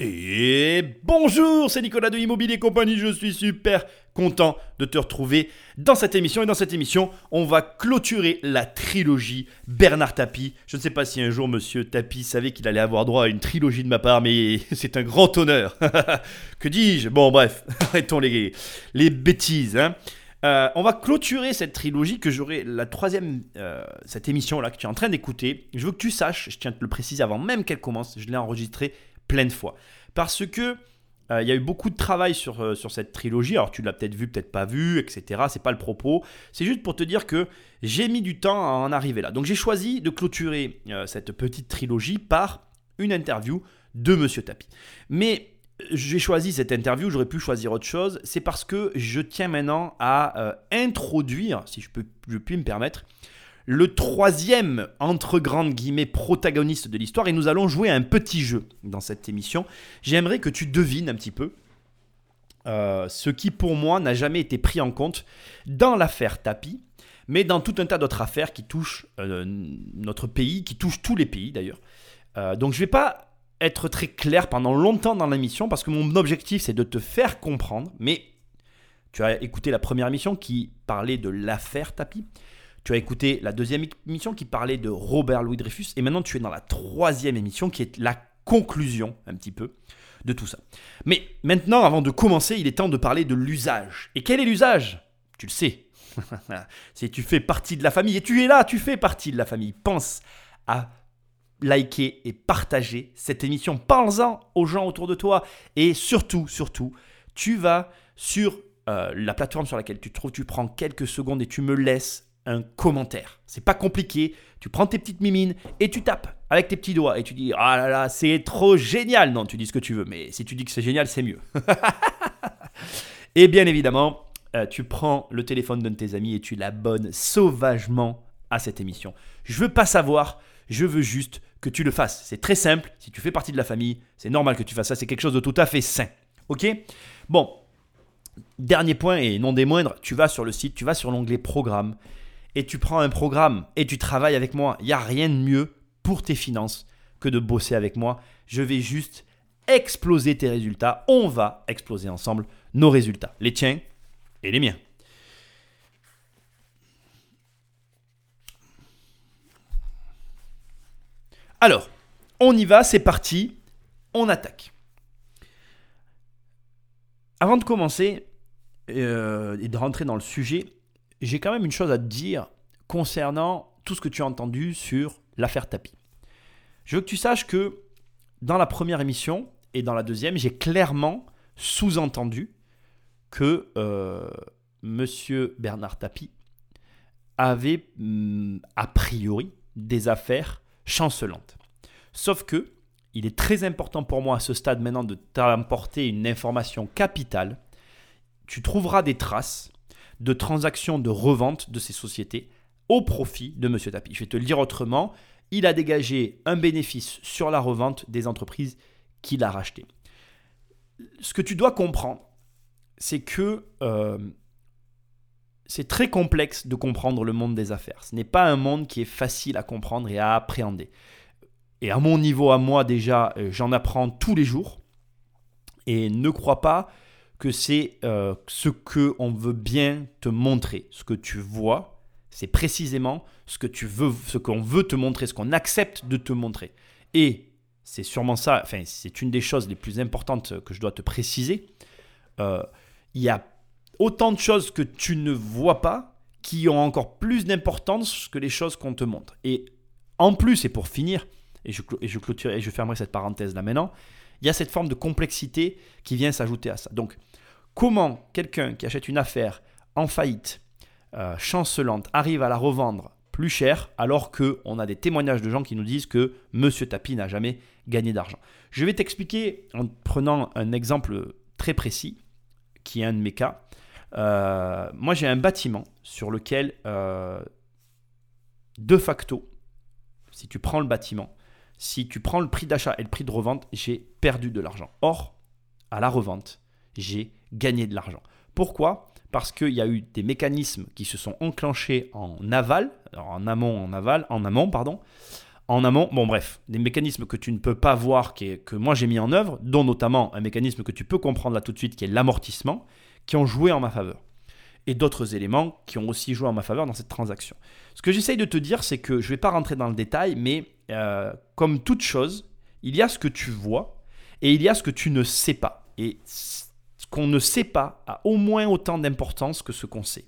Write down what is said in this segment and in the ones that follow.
Et bonjour, c'est Nicolas de Immobilier Compagnie, je suis super content de te retrouver dans cette émission. Et dans cette émission, on va clôturer la trilogie Bernard Tapie. Je ne sais pas si un jour Monsieur Tapie savait qu'il allait avoir droit à une trilogie de ma part, mais c'est un grand honneur. que dis-je? Bon bref, arrêtons les, les bêtises. Hein. Euh, on va clôturer cette trilogie que j'aurai la troisième, euh, cette émission là que tu es en train d'écouter. Je veux que tu saches, je tiens à te le préciser avant même qu'elle commence, je l'ai enregistrée plein de fois. Parce que euh, il y a eu beaucoup de travail sur, euh, sur cette trilogie. Alors tu l'as peut-être vu, peut-être pas vu, etc. C'est pas le propos. C'est juste pour te dire que j'ai mis du temps à en arriver là. Donc j'ai choisi de clôturer euh, cette petite trilogie par une interview de Monsieur Tapi. Mais j'ai choisi cette interview, j'aurais pu choisir autre chose. C'est parce que je tiens maintenant à introduire, si je peux, je puis me permettre, le troisième, entre grandes guillemets, protagoniste de l'histoire. Et nous allons jouer un petit jeu dans cette émission. J'aimerais que tu devines un petit peu euh, ce qui, pour moi, n'a jamais été pris en compte dans l'affaire Tapi, mais dans tout un tas d'autres affaires qui touchent euh, notre pays, qui touchent tous les pays d'ailleurs. Euh, donc je ne vais pas être très clair pendant longtemps dans l'émission parce que mon objectif c'est de te faire comprendre, mais tu as écouté la première émission qui parlait de l'affaire Tapi. Tu as écouté la deuxième émission qui parlait de Robert Louis Dreyfus. Et maintenant, tu es dans la troisième émission qui est la conclusion, un petit peu, de tout ça. Mais maintenant, avant de commencer, il est temps de parler de l'usage. Et quel est l'usage? Tu le sais. si tu fais partie de la famille, et tu es là, tu fais partie de la famille, pense à liker et partager cette émission. Parle-en aux gens autour de toi. Et surtout, surtout, tu vas sur euh, la plateforme sur laquelle tu te trouves, tu prends quelques secondes et tu me laisses un commentaire. C'est pas compliqué. Tu prends tes petites mimines et tu tapes avec tes petits doigts et tu dis ah là là c'est trop génial. Non, tu dis ce que tu veux, mais si tu dis que c'est génial, c'est mieux. et bien évidemment, euh, tu prends le téléphone d'un de tes amis et tu l'abonnes sauvagement à cette émission. Je veux pas savoir, je veux juste que tu le fasses. C'est très simple. Si tu fais partie de la famille, c'est normal que tu fasses ça. C'est quelque chose de tout à fait sain. Ok? Bon. Dernier point et non des moindres, tu vas sur le site, tu vas sur l'onglet programme et tu prends un programme et tu travailles avec moi. Il n'y a rien de mieux pour tes finances que de bosser avec moi. Je vais juste exploser tes résultats. On va exploser ensemble nos résultats, les tiens et les miens. Alors, on y va, c'est parti, on attaque. Avant de commencer euh, et de rentrer dans le sujet, j'ai quand même une chose à te dire concernant tout ce que tu as entendu sur l'affaire Tapi. Je veux que tu saches que dans la première émission et dans la deuxième, j'ai clairement sous-entendu que euh, Monsieur Bernard Tapie avait mm, a priori des affaires chancelantes. Sauf que il est très important pour moi à ce stade maintenant de t'apporter une information capitale. Tu trouveras des traces de transactions de revente de ces sociétés au profit de M. Tapi. Je vais te le dire autrement, il a dégagé un bénéfice sur la revente des entreprises qu'il a rachetées. Ce que tu dois comprendre, c'est que euh, c'est très complexe de comprendre le monde des affaires. Ce n'est pas un monde qui est facile à comprendre et à appréhender. Et à mon niveau, à moi déjà, euh, j'en apprends tous les jours. Et ne crois pas que c'est euh, ce que on veut bien te montrer, ce que tu vois, c'est précisément ce que tu veux, ce qu'on veut te montrer, ce qu'on accepte de te montrer. Et c'est sûrement ça, enfin c'est une des choses les plus importantes que je dois te préciser. Euh, il y a autant de choses que tu ne vois pas qui ont encore plus d'importance que les choses qu'on te montre. Et en plus, et pour finir, et je, et et je fermerai cette parenthèse là maintenant, il y a cette forme de complexité qui vient s'ajouter à ça. Donc, comment quelqu'un qui achète une affaire en faillite, euh, chancelante, arrive à la revendre plus cher alors qu'on a des témoignages de gens qui nous disent que Monsieur Tapi n'a jamais gagné d'argent. Je vais t'expliquer en prenant un exemple très précis, qui est un de mes cas. Euh, moi, j'ai un bâtiment sur lequel, euh, de facto, si tu prends le bâtiment, si tu prends le prix d'achat et le prix de revente, j'ai perdu de l'argent. Or, à la revente, j'ai gagné de l'argent. Pourquoi? Parce qu'il y a eu des mécanismes qui se sont enclenchés en aval, en amont, en aval, en amont, pardon, en amont. Bon, bref, des mécanismes que tu ne peux pas voir, que moi j'ai mis en œuvre, dont notamment un mécanisme que tu peux comprendre là tout de suite, qui est l'amortissement, qui ont joué en ma faveur. Et d'autres éléments qui ont aussi joué en ma faveur dans cette transaction. Ce que j'essaye de te dire, c'est que je ne vais pas rentrer dans le détail, mais euh, comme toute chose, il y a ce que tu vois et il y a ce que tu ne sais pas. Et qu'on ne sait pas a au moins autant d'importance que ce qu'on sait.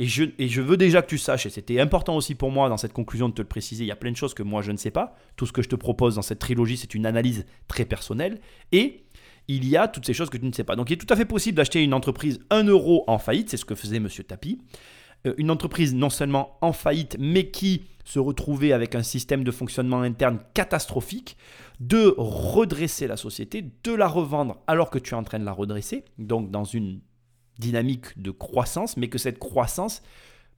Et je, et je veux déjà que tu saches, et c'était important aussi pour moi dans cette conclusion de te le préciser, il y a plein de choses que moi je ne sais pas. Tout ce que je te propose dans cette trilogie, c'est une analyse très personnelle. Et il y a toutes ces choses que tu ne sais pas. Donc il est tout à fait possible d'acheter une entreprise 1 euro en faillite, c'est ce que faisait M. Tapi. Euh, une entreprise non seulement en faillite, mais qui se retrouvait avec un système de fonctionnement interne catastrophique, de redresser la société, de la revendre alors que tu es en train de la redresser, donc dans une dynamique de croissance, mais que cette croissance,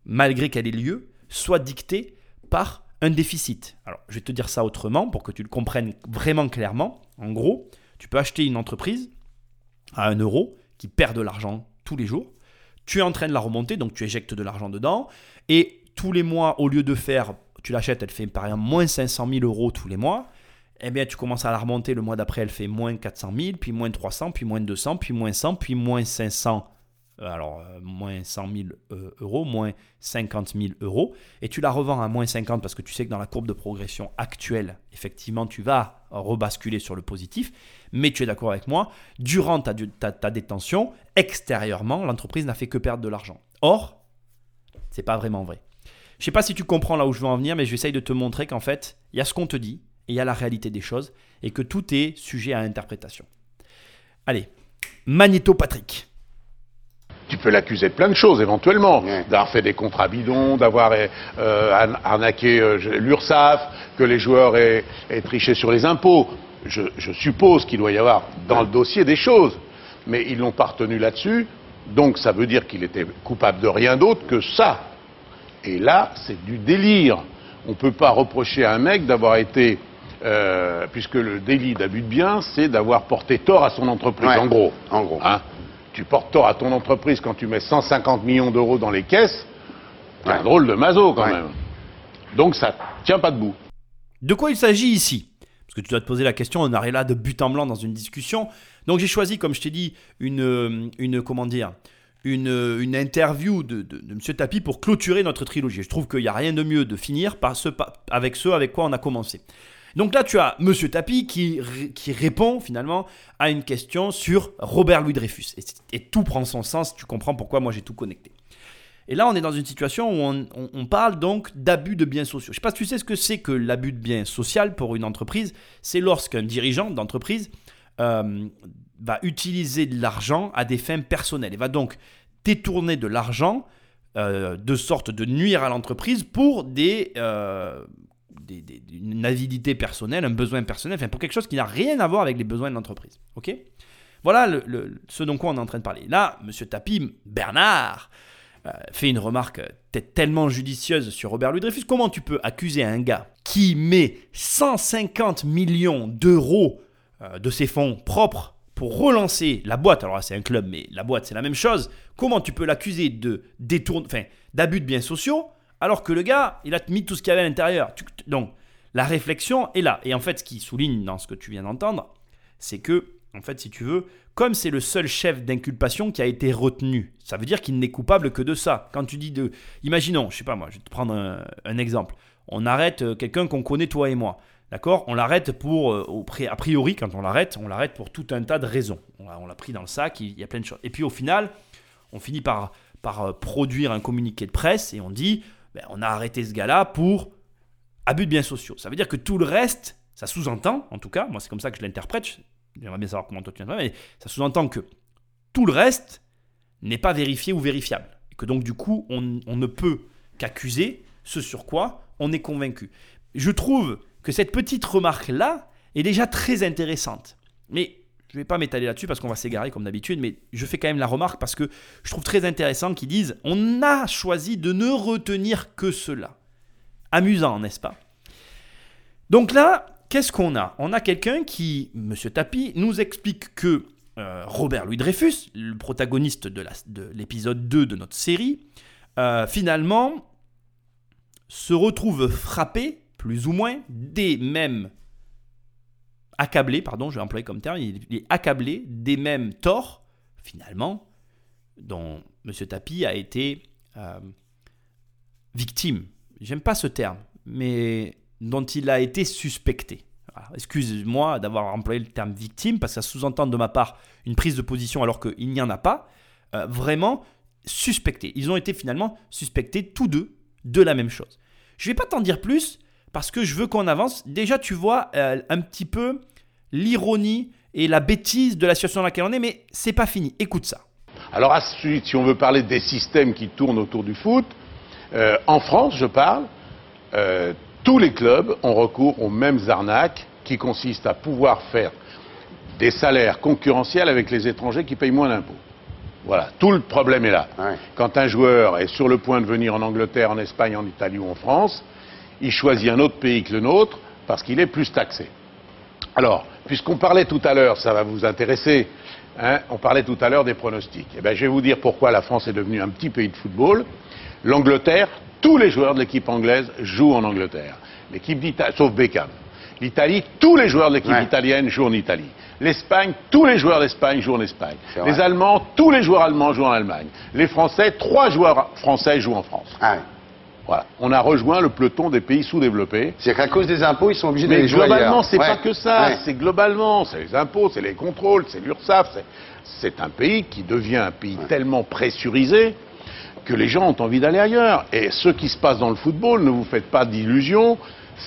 malgré qu'elle ait lieu, soit dictée par un déficit. Alors, je vais te dire ça autrement pour que tu le comprennes vraiment clairement. En gros, tu peux acheter une entreprise à 1 euro qui perd de l'argent tous les jours. Tu es en train de la remonter, donc tu éjectes de l'argent dedans. Et tous les mois, au lieu de faire, tu l'achètes, elle fait par exemple moins 500 000 euros tous les mois. Eh bien, tu commences à la remonter. Le mois d'après, elle fait moins 400 000, puis moins 300, puis moins 200, puis moins 100, puis moins 500 euh, alors euh, moins 100 000 euh, euros, moins 50 000 euros, et tu la revends à moins 50 parce que tu sais que dans la courbe de progression actuelle, effectivement, tu vas rebasculer sur le positif, mais tu es d'accord avec moi, durant ta, ta, détention, extérieurement, l'entreprise n'a fait que perdre de l'argent. Or, c'est pas vraiment vrai. Je sais pas si tu comprends là où je veux en venir, mais j'essaye de te montrer qu'en fait, il y a ce qu'on te dit, et il y a la réalité des choses, et que tout est sujet à interprétation. Allez, Magnéto Patrick tu peux l'accuser de plein de choses éventuellement, d'avoir fait des contrats bidons, d'avoir euh, arnaqué euh, l'URSSAF, que les joueurs aient, triché sur les impôts. Je, suppose qu'il doit y avoir dans le dossier des choses, mais ils l'ont pas retenu là-dessus, donc ça veut dire qu'il était coupable de rien d'autre que ça. Et là, c'est du délire. On ne peut pas reprocher à un mec d'avoir été euh, puisque le délit d'abus de biens, c'est d'avoir porté tort à son entreprise, en gros. En gros. Hein? Tu portes tort à ton entreprise quand tu mets 150 millions d'euros dans les caisses, c'est un drôle de mazo quand même. Donc ça tient pas debout. De quoi il s'agit ici? Parce que tu dois te poser la question, on arrive là de but en blanc dans une discussion. Donc j'ai choisi, comme je t'ai dit, une, une comment dire, une, une interview de, de, de, M. Tapi pour clôturer notre trilogie. Je trouve qu'il n'y a rien de mieux de finir par ce, avec ce avec quoi on a commencé. Donc là, tu as Monsieur Tapi qui, qui répond finalement à une question sur Robert Louis Dreyfus. Et, tout prend son sens, tu comprends pourquoi moi j'ai tout connecté. Et là, on est dans une situation où on, parle donc d'abus de biens sociaux. Je ne sais pas si tu sais ce que c'est que l'abus de biens social pour une entreprise. C'est lorsqu'un dirigeant d'entreprise euh, va utiliser de l'argent à des fins personnelles. Il va donc détourner de l'argent euh, de sorte de nuire à l'entreprise pour des, euh, une avidité personnelle, un besoin personnel, enfin pour quelque chose qui n'a rien à voir avec les besoins de l'entreprise. Ok? Voilà ce dont on est en train de parler. Là, Monsieur Tapi, Bernard, fait une remarque tellement judicieuse sur Robert Louis Dreyfus. Comment tu peux accuser un gars qui met 150 millions d'euros euh, de ses fonds propres pour relancer la boîte? Alors là, c'est un club, mais la boîte, c'est la même chose. Comment tu peux l'accuser de détourne, enfin, d'abus de biens sociaux alors que le gars, il a mis tout ce qu'il y avait à l'intérieur? Donc, la réflexion est là. Et en fait, ce qui souligne dans ce que tu viens d'entendre, c'est que, en fait, si tu veux, comme c'est le seul chef d'inculpation qui a été retenu, ça veut dire qu'il n'est coupable que de ça. Quand tu dis de. Imaginons, je sais pas moi, je vais te prendre un, exemple. On arrête euh, quelqu'un qu'on connaît, toi et moi. D'accord? On l'arrête pour, euh, a priori, quand on l'arrête, on l'arrête pour tout un tas de raisons. On l'a pris dans le sac, il y a plein de choses. Et puis au final, on finit par, euh, produire un communiqué de presse et on dit ben, on a arrêté ce gars-là pour abus de biens sociaux. Ça veut dire que tout le reste, ça sous-entend, en tout cas, moi c'est comme ça que je l'interprète, j'aimerais bien savoir comment toi tu mais ça sous-entend que tout le reste n'est pas vérifié ou vérifiable. Et que donc du coup, on, ne peut qu'accuser ce sur quoi on est convaincu. Je trouve que cette petite remarque-là est déjà très intéressante. Mais je ne vais pas m'étaler là-dessus parce qu'on va s'égarer comme d'habitude, mais je fais quand même la remarque parce que je trouve très intéressant qu'ils disent on a choisi de ne retenir que cela. Amusant, n'est-ce pas? Donc là, qu'est-ce qu'on a? On a quelqu'un qui, Monsieur Tapi, nous explique que euh, Robert Louis Dreyfus, le protagoniste de l'épisode 2 de notre série, euh, finalement se retrouve frappé plus ou moins, des mêmes accablés, pardon, je vais employer comme terme, il est accablé des mêmes torts, finalement, dont M. Tapi a été euh, victime. J'aime pas ce terme, mais dont il a été suspecté. Excuse-moi d'avoir employé le terme victime, parce que ça sous-entend de ma part une prise de position alors qu'il n'y en a pas. Euh, vraiment suspectés. Ils ont été finalement suspectés tous deux de la même chose. Je ne vais pas t'en dire plus parce que je veux qu'on avance. Déjà, tu vois euh, un petit peu l'ironie et la bêtise de la situation dans laquelle on est, mais c'est pas fini. Écoute ça. Alors ensuite, si on veut parler des systèmes qui tournent autour du foot, euh, en France, je parle, tous les clubs ont recours aux mêmes arnaques qui consistent à pouvoir faire des salaires concurrentiels avec les étrangers qui payent moins d'impôts. Voilà, tout le problème est là. Quand un joueur est sur le point de venir en Angleterre, en Espagne, en Italie ou en France, il choisit un autre pays que le nôtre parce qu'il est plus taxé. Alors, puisqu'on parlait tout à l'heure, ça va vous intéresser, hein, on parlait tout à l'heure des pronostics. Eh bien, je vais vous dire pourquoi la France est devenue un petit pays de football. L'Angleterre, tous les joueurs de l'équipe anglaise jouent en Angleterre. L'équipe d'Italie, sauf Beckham. L'Italie, tous les joueurs de l'équipe italienne jouent en Italie. L'Espagne, tous les joueurs d'Espagne jouent en Espagne. Les Allemands, tous les joueurs allemands jouent en Allemagne. Les Français, trois joueurs français jouent en France. Ah voilà. On a rejoint le peloton des pays sous-développés. C'est qu'à cause des impôts, ils sont obligés d'aller jouer globalement, c'est pas que ça. C'est globalement, c'est les impôts, c'est les contrôles, c'est l'URSSAF. C'est un pays qui devient un pays tellement pressurisé que les gens ont envie d'aller ailleurs. Et ce qui se passe dans le football, ne vous faites pas d'illusions.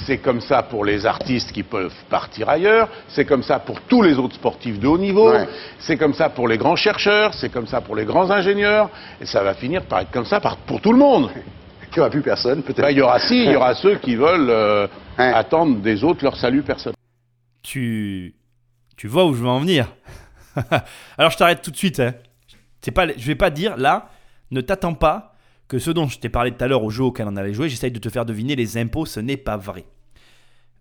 C'est comme ça pour les artistes qui peuvent partir ailleurs, c'est comme ça pour tous les autres sportifs de haut niveau, c'est comme ça pour les grands chercheurs, c'est comme ça pour les grands ingénieurs, et ça va finir par être comme ça pour tout le monde. Il n'y aura plus personne, peut-être. Ben, il y aura si, il y aura ceux qui veulent euh, attendre des autres leur salut personnel. Tu, tu vois où je veux en venir. Alors je t'arrête tout de suite. Hein. Pas, je vais pas dire là, ne t'attends pas que ce dont je t'ai parlé tout à l'heure au jeu auquel on allait jouer, j'essaye de te faire deviner les impôts, ce n'est pas vrai.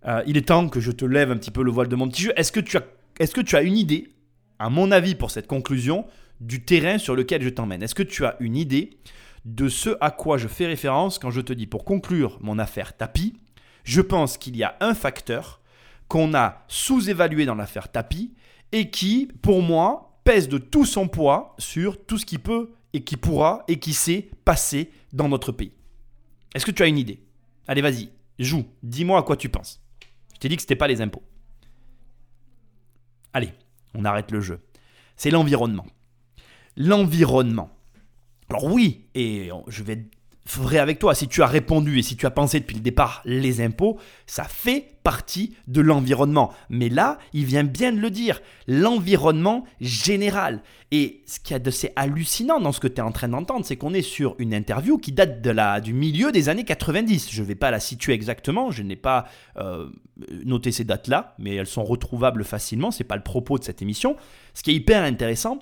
Euh, il est temps que je te lève un petit peu le voile de mon petit jeu. Est-ce que, tu as, est-ce que tu as une idée, à mon avis pour cette conclusion, du terrain sur lequel je t'emmène? Est-ce que tu as une idée de ce à quoi je fais référence quand je te dis pour conclure mon affaire tapis Je pense qu'il y a un facteur qu'on a sous-évalué dans l'affaire tapis et qui, pour moi, pèse de tout son poids sur tout ce qui peut et qui pourra et qui sait passer dans notre pays. Est-ce que tu as une idée? Allez, vas-y, joue, dis-moi à quoi tu penses. Je t'ai dit que ce n'était pas les impôts. Allez, on arrête le jeu. C'est l'environnement. L'environnement. Alors oui, et je vais vrai avec toi, si tu as répondu et si tu as pensé depuis le départ les impôts, ça fait partie de l'environnement. Mais là, il vient bien de le dire, l'environnement général. Et ce qui y a de c'est hallucinant dans ce que tu es en train d'entendre, c'est qu'on est sur une interview qui date de la, du milieu des années 90. Je ne vais pas la situer exactement, je n'ai pas euh, noté ces dates-là, mais elles sont retrouvables facilement, ce n'est pas le propos de cette émission. Ce qui est hyper intéressant,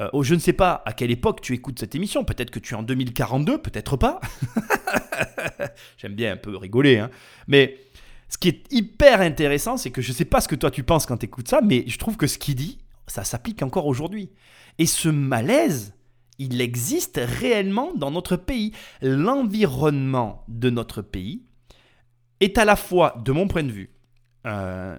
euh, oh, je ne sais pas à quelle époque tu écoutes cette émission. Peut-être que tu es en 2042, peut-être pas. J'aime bien un peu rigoler. Hein. Mais ce qui est hyper intéressant, c'est que je ne sais pas ce que toi tu penses quand tu écoutes ça, mais je trouve que ce qu'il dit, ça s'applique encore aujourd'hui. Et ce malaise, il existe réellement dans notre pays. L'environnement de notre pays est à la fois, de mon point de vue, un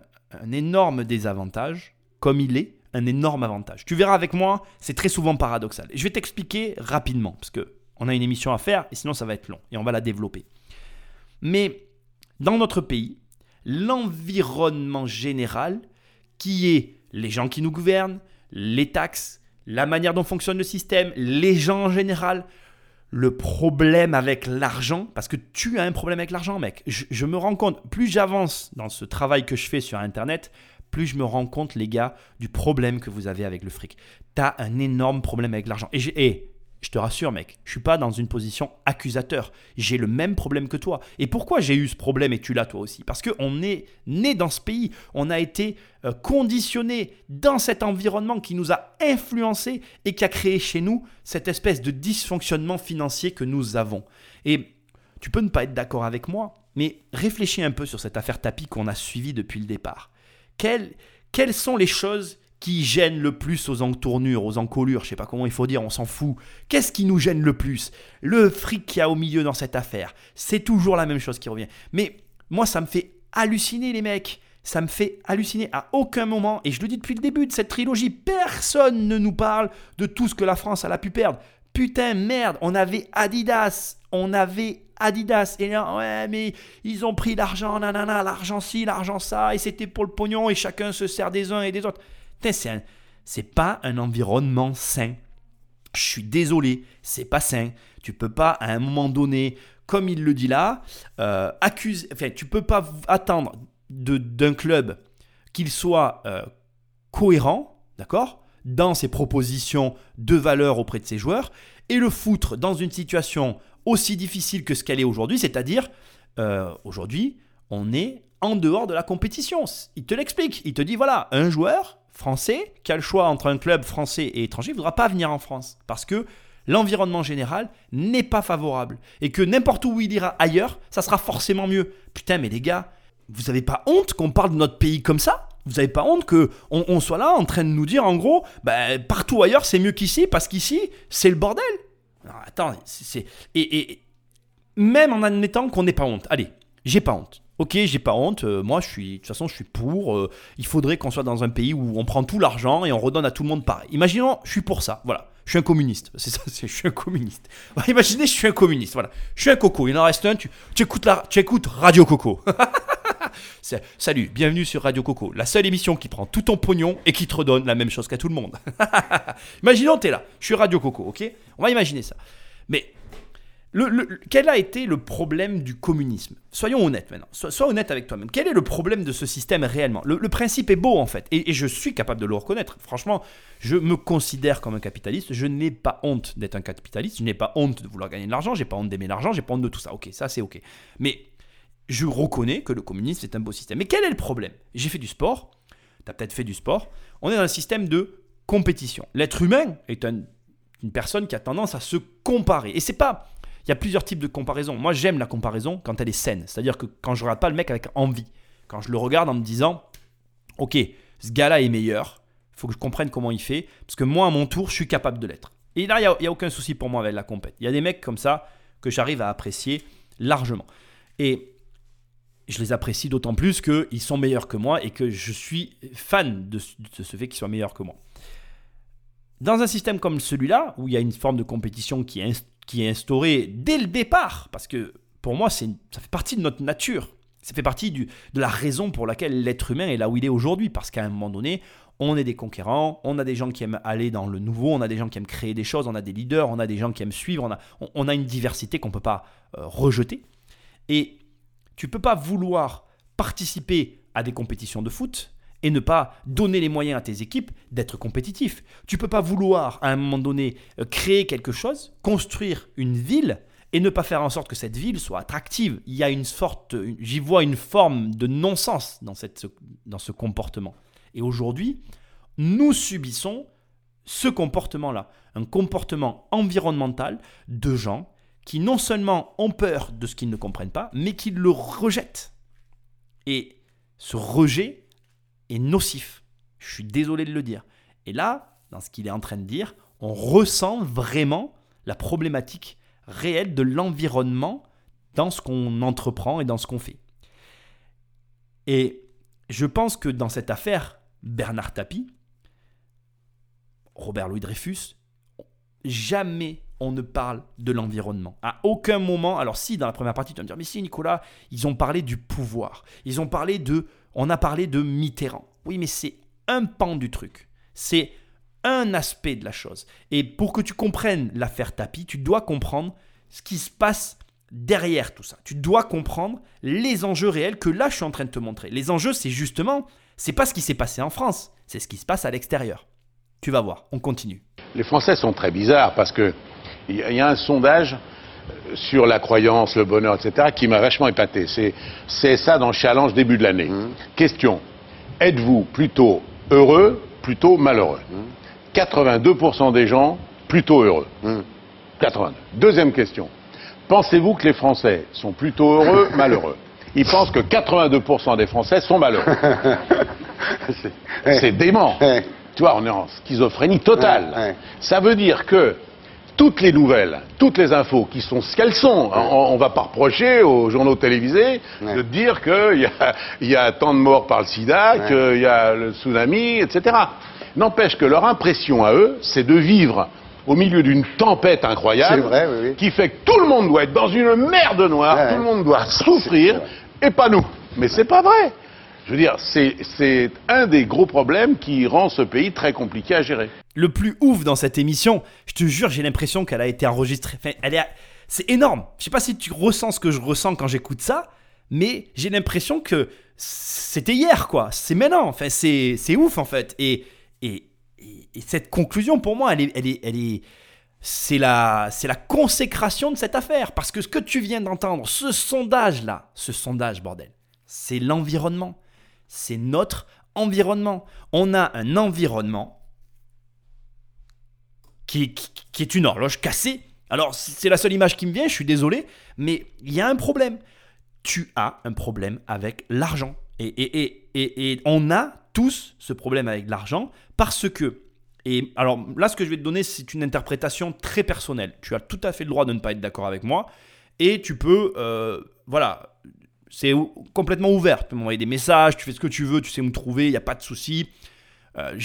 énorme désavantage, comme il est un énorme avantage. Tu verras avec moi, c'est très souvent paradoxal. je vais t'expliquer rapidement, parce qu'on a une émission à faire, et sinon ça va être long, et on va la développer. Mais dans notre pays, l'environnement général, qui est les gens qui nous gouvernent, les taxes, la manière dont fonctionne le système, les gens en général, le problème avec l'argent, parce que tu as un problème avec l'argent, mec. Je, me rends compte, plus j'avance dans ce travail que je fais sur Internet, plus je me rends compte, les gars, du problème que vous avez avec le fric. Tu as un énorme problème avec l'argent. Et, je te rassure, mec, je suis pas dans une position accusateur. J'ai le même problème que toi. Et pourquoi j'ai eu ce problème et tu l'as toi aussi? Parce qu'on est né dans ce pays, on a été euh, conditionné dans cet environnement qui nous a influencé et qui a créé chez nous cette espèce de dysfonctionnement financier que nous avons. Et tu peux ne pas être d'accord avec moi, mais réfléchis un peu sur cette affaire tapis qu'on a suivie depuis le départ. Quelles, sont les choses qui gênent le plus aux entournures, aux encolures, je sais pas comment il faut dire, on s'en fout. Qu'est-ce qui nous gêne le plus? Le fric qu'il y a au milieu dans cette affaire. C'est toujours la même chose qui revient. Mais Moi, ça me fait halluciner, les mecs. Ça me fait halluciner à aucun moment, et je le dis depuis le début de cette trilogie, personne ne nous parle de tout ce que la France a pu perdre. Putain, merde, on avait Adidas, on avait Adidas, et là, ouais, mais ils ont pris l'argent, nanana, l'argent ci, l'argent ça, et c'était pour le pognon, et chacun se sert des uns et des autres. Putain, c'est pas un environnement sain. Je suis désolé, c'est pas sain. Tu peux pas, à un moment donné, comme il le dit là, euh, accuser, enfin, tu peux pas attendre d'un club qu'il soit euh, cohérent, d'accord, dans ses propositions de valeur auprès de ses joueurs, et le foutre dans une situation aussi difficile que ce qu'elle est aujourd'hui, c'est-à-dire, euh, aujourd'hui, on est en dehors de la compétition. Il te l'explique, il te dit, voilà, un joueur français qui a le choix entre un club français et étranger ne voudra pas venir en France, parce que l'environnement général n'est pas favorable, et que n'importe où il ira ailleurs, ça sera forcément mieux. Putain, mais les gars, vous n'avez pas honte qu'on parle de notre pays comme ça? Vous n'avez pas honte qu'on on soit là en train de nous dire en gros, bah, partout ailleurs c'est mieux qu'ici parce qu'ici c'est le bordel Attends, c'est. Et, même en admettant qu'on n'ait pas honte, allez, j'ai pas honte. Ok, j'ai pas honte. Euh, moi, je suis, de toute façon, je suis pour. Euh, il faudrait qu'on soit dans un pays où on prend tout l'argent et on redonne à tout le monde pareil. Imaginons, je suis pour ça. Voilà, je suis un communiste. C'est ça, je suis un communiste. Imaginez, je suis un communiste. Voilà, je suis un coco. Il en reste un. Tu, tu écoutes la, tu écoutes Radio Coco. Salut, bienvenue sur Radio Coco, la seule émission qui prend tout ton pognon et qui te redonne la même chose qu'à tout le monde. Imaginons, t'es là, je suis Radio Coco, ok? On va imaginer ça. Mais le, quel a été le problème du communisme? Soyons honnêtes maintenant. Sois, honnête avec toi-même. Quel est le problème de ce système réellement? Le, principe est beau en fait, et, je suis capable de le reconnaître. Franchement, je me considère comme un capitaliste. Je n'ai pas honte d'être un capitaliste. Je n'ai pas honte de vouloir gagner de l'argent. J'ai pas honte d'aimer l'argent. J'ai pas honte de tout ça. Ok, ça c'est ok. Mais je reconnais que le communisme c'est un beau système. Mais quel est le problème? J'ai fait du sport, tu as peut-être fait du sport, on est dans un système de compétition. L'être humain est une personne qui a tendance à se comparer. Et c'est pas... Il y a plusieurs types de comparaisons. Moi j'aime la comparaison quand elle est saine. C'est-à-dire que quand je regarde pas le mec avec envie, quand je le regarde en me disant, ok, ce gars-là est meilleur, il faut que je comprenne comment il fait, parce que moi à mon tour, je suis capable de l'être. Et là, il n'y a, a, aucun souci pour moi avec la compète. Il y a des mecs comme ça que j'arrive à apprécier largement. Et je les apprécie d'autant plus qu'ils sont meilleurs que moi et que je suis fan de, ce fait qu'ils soient meilleurs que moi. Dans un système comme celui-là, où il y a une forme de compétition qui est, instaurée dès le départ, parce que pour moi, ça fait partie de notre nature, ça fait partie de la raison pour laquelle l'être humain est là où il est aujourd'hui, parce qu'à un moment donné, on est des conquérants, on a des gens qui aiment aller dans le nouveau, on a des gens qui aiment créer des choses, on a des leaders, on a des gens qui aiment suivre, on a, on, a une diversité qu'on ne peut pas euh, rejeter. Et tu peux pas vouloir participer à des compétitions de foot et ne pas donner les moyens à tes équipes d'être compétitifs. Tu peux pas vouloir à un moment donné euh, créer quelque chose, construire une ville et ne pas faire en sorte que cette ville soit attractive. Il y a une sorte, j'y vois une forme de non-sens dans, cette, dans ce comportement. Et aujourd'hui, nous subissons ce comportement-là, un comportement environnemental de gens qui non seulement ont peur de ce qu'ils ne comprennent pas, mais qui le rejettent. Et ce rejet est nocif. Je suis désolé de le dire. Et là, dans ce qu'il est en train de dire, on ressent vraiment la problématique réelle de l'environnement dans ce qu'on entreprend et dans ce qu'on fait. Et je pense que dans cette affaire, Bernard Tapie, Robert Louis Dreyfus, jamais on ne parle de l'environnement. À aucun moment, alors si dans la première partie tu vas me dire, mais si Nicolas, ils ont parlé du pouvoir, ils ont parlé de, on a parlé de Mitterrand. Oui, mais c'est un pan du truc. C'est un aspect de la chose. Et pour que tu comprennes l'affaire Tapi, tu dois comprendre ce qui se passe derrière tout ça. Tu dois comprendre les enjeux réels que là je suis en train de te montrer. Les enjeux, c'est justement, c'est pas ce qui s'est passé en France, c'est ce qui se passe à l'extérieur. Tu vas voir, on continue. Les Français sont très bizarres parce que il y a un sondage sur la croyance, le bonheur, etc., qui m'a vachement épaté. C'est ça dans le challenge début de l'année. Mmh. Question, êtes-vous plutôt heureux, plutôt malheureux? 82% mmh. des gens plutôt heureux. 82. Mmh. Deuxième question, pensez-vous que les Français sont plutôt heureux, malheureux? Ils pensent que 82% des Français sont malheureux. C'est dément. Tu vois, on est en schizophrénie totale. Ça veut dire que toutes les nouvelles, toutes les infos qui sont ce qu'elles sont. On, ne va pas reprocher aux journaux télévisés de dire qu'il y, y, a tant de morts par le sida, qu'il y a le tsunami, etc. N'empêche que leur impression à eux, c'est de vivre au milieu d'une tempête incroyable qui fait que tout le monde doit être dans une merde noire, tout le monde doit souffrir, et pas nous. Mais c'est pas vrai. Je veux dire, c'est un des gros problèmes qui rend ce pays très compliqué à gérer. Le plus ouf dans cette émission, je te jure, j'ai l'impression qu'elle a été enregistrée. elle est, c'est énorme. Je sais pas si tu ressens ce que je ressens quand j'écoute ça, mais j'ai l'impression que c'était hier, quoi. C'est maintenant. Enfin, c'est ouf, en fait. Et, et, et, cette conclusion, pour moi, elle est, elle est, elle est, c'est la, c'est la consécration de cette affaire. Parce que ce que tu viens d'entendre, ce sondage-là, ce sondage, bordel, c'est l'environnement c'est notre environnement. On a un environnement qui, est une horloge cassée. Alors, c'est la seule image qui me vient, je suis désolé, mais il y a un problème. Tu as un problème avec l'argent. Et, on a tous ce problème avec l'argent parce que, et alors là, ce que je vais te donner, c'est une interprétation très personnelle. Tu as tout à fait le droit de ne pas être d'accord avec moi. Et tu peux, euh, voilà, c'est complètement ouvert. Tu peux m'envoyer des messages, tu fais ce que tu veux, tu sais me trouver, il n'y a pas de souci. Euh,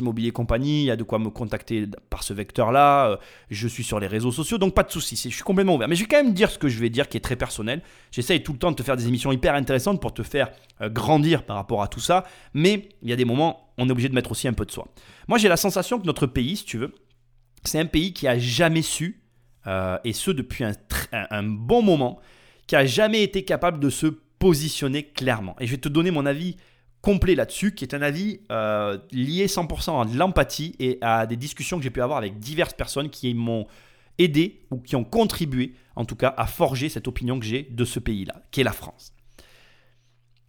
Immobilier Compagnie, il y a de quoi me contacter par ce vecteur-là. Euh, je suis sur les réseaux sociaux, donc pas de souci. Je suis complètement ouvert. Mais je vais quand même dire ce que je vais dire qui est très personnel. J'essaye tout le temps de te faire des émissions hyper intéressantes pour te faire euh, grandir par rapport à tout ça. Mais il y a des moments, on est obligé de mettre aussi un peu de soi. Moi, j'ai la sensation que notre pays, si tu veux, c'est un pays qui a jamais su, et ce depuis un bon moment, qui a jamais été capable de se positionner clairement. Et je vais te donner mon avis complet là-dessus, qui est un avis euh, lié 100% à de l'empathie et à des discussions que j'ai pu avoir avec diverses personnes qui m'ont aidé ou qui ont contribué, en tout cas, à forger cette opinion que j'ai de ce pays-là, qui est la France.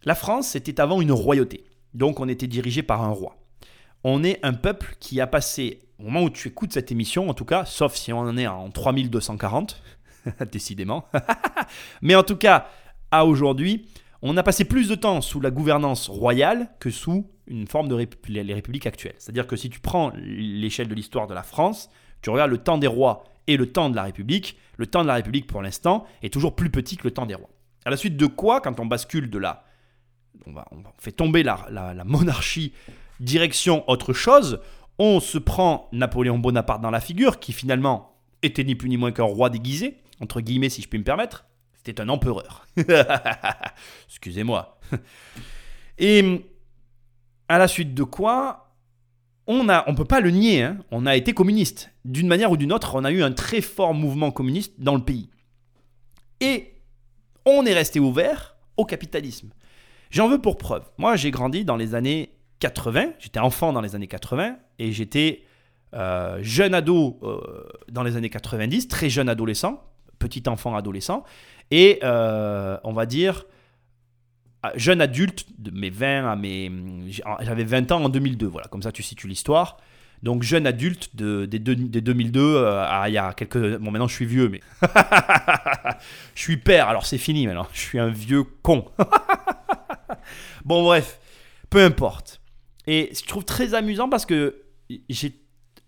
La France, c'était avant une royauté. Donc on était dirigé par un roi. On est un peuple qui a passé, au moment où tu écoutes cette émission, en tout cas, sauf si on en est en 3240, décidément. Mais en tout cas, à aujourd'hui, on a passé plus de temps sous la gouvernance royale que sous une forme de les républiques actuelles. C'est-à-dire que si tu prends l'échelle de l'histoire de la France, tu regardes le temps des rois et le temps de la République, le temps de la République pour l'instant est toujours plus petit que le temps des rois. À la suite de quoi, quand on bascule de la... On, va, on fait tomber la, la monarchie direction autre chose, on se prend Napoléon Bonaparte dans la figure, qui finalement était ni plus ni moins qu'un roi déguisé, entre guillemets si je puis me permettre. Un empereur. Excusez-moi. Et à la suite de quoi, on on peut pas le nier, hein, on a été communiste. D'une manière ou d'une autre, on a eu un très fort mouvement communiste dans le pays. Et on est resté ouvert au capitalisme. J'en veux pour preuve. Moi, j'ai grandi dans les années 80, j'étais enfant dans les années 80, et j'étais euh, jeune ado euh, dans les années 90, très jeune adolescent, petit enfant adolescent, et euh, on va dire jeune adulte de mes 20 à mes j'avais 20 ans en 2002 voilà comme ça tu situes l'histoire. Donc jeune adulte de, des, 2002 à il y a quelques bon maintenant je suis vieux mais je suis père alors c'est fini maintenant. Je suis un vieux con. Bon bref peu importe. Et je trouve très amusant parce que j'ai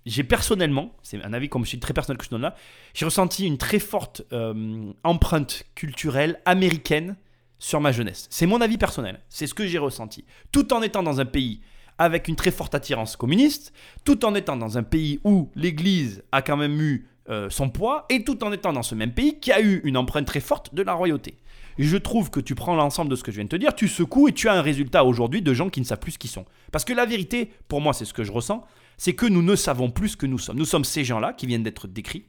j'ai personnellement, c'est un avis comme je suis très personnel que je donne là, j'ai ressenti une très forte euh, empreinte culturelle américaine sur ma jeunesse. C'est mon avis personnel, c'est ce que j'ai ressenti. Tout en étant dans un pays avec une très forte attirance communiste, tout en étant dans un pays où l'Église a quand même eu euh, son poids, et tout en étant dans ce même pays qui a eu une empreinte très forte de la royauté. je trouve que tu prends l'ensemble de ce que je viens de te dire, tu secoues et tu as un résultat aujourd'hui de gens qui ne savent plus ce qu'ils sont. Parce que la vérité, pour moi, c'est ce que je ressens, c'est que nous ne savons plus ce que nous sommes. Nous sommes ces gens-là qui viennent d'être décrits,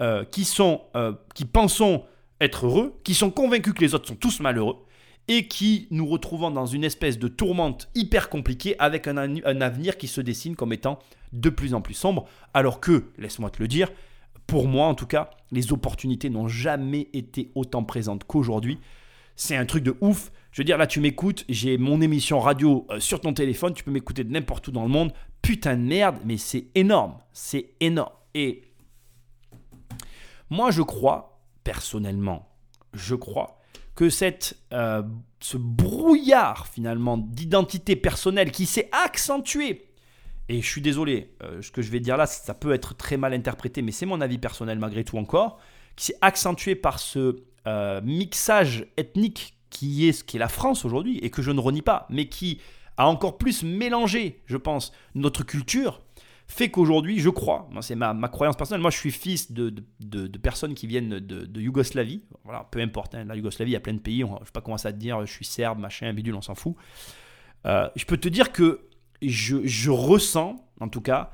euh, qui, sont, euh, qui pensons être heureux, qui sont convaincus que les autres sont tous malheureux, et qui nous retrouvons dans une espèce de tourmente hyper compliquée avec un, un avenir qui se dessine comme étant de plus en plus sombre, alors que, laisse-moi te le dire, pour moi en tout cas, les opportunités n'ont jamais été autant présentes qu'aujourd'hui. C'est un truc de ouf. Je veux dire, là, tu m'écoutes, j'ai mon émission radio euh, sur ton téléphone, tu peux m'écouter de n'importe où dans le monde putain de merde, mais c'est énorme. C'est énorme. Et moi, je crois, personnellement, je crois que cette, euh, ce brouillard finalement d'identité personnelle qui s'est accentué et je suis désolé, euh, ce que je vais dire là, ça peut être très mal interprété, mais c'est mon avis personnel malgré tout encore, qui s'est accentué par ce euh, mixage ethnique qui est ce qu'est la France aujourd'hui, et que je ne renie pas, mais qui a encore plus mélangé, je pense, notre culture, fait qu'aujourd'hui, je crois, c'est ma, croyance personnelle, moi je suis fils de, personnes qui viennent de, Yougoslavie, voilà, peu importe, hein, la Yougoslavie, il y a plein de pays, je ne vais pas commencer à te dire je suis serbe, machin, bidule, on s'en fout. Euh, je peux te dire que je, ressens, en tout cas,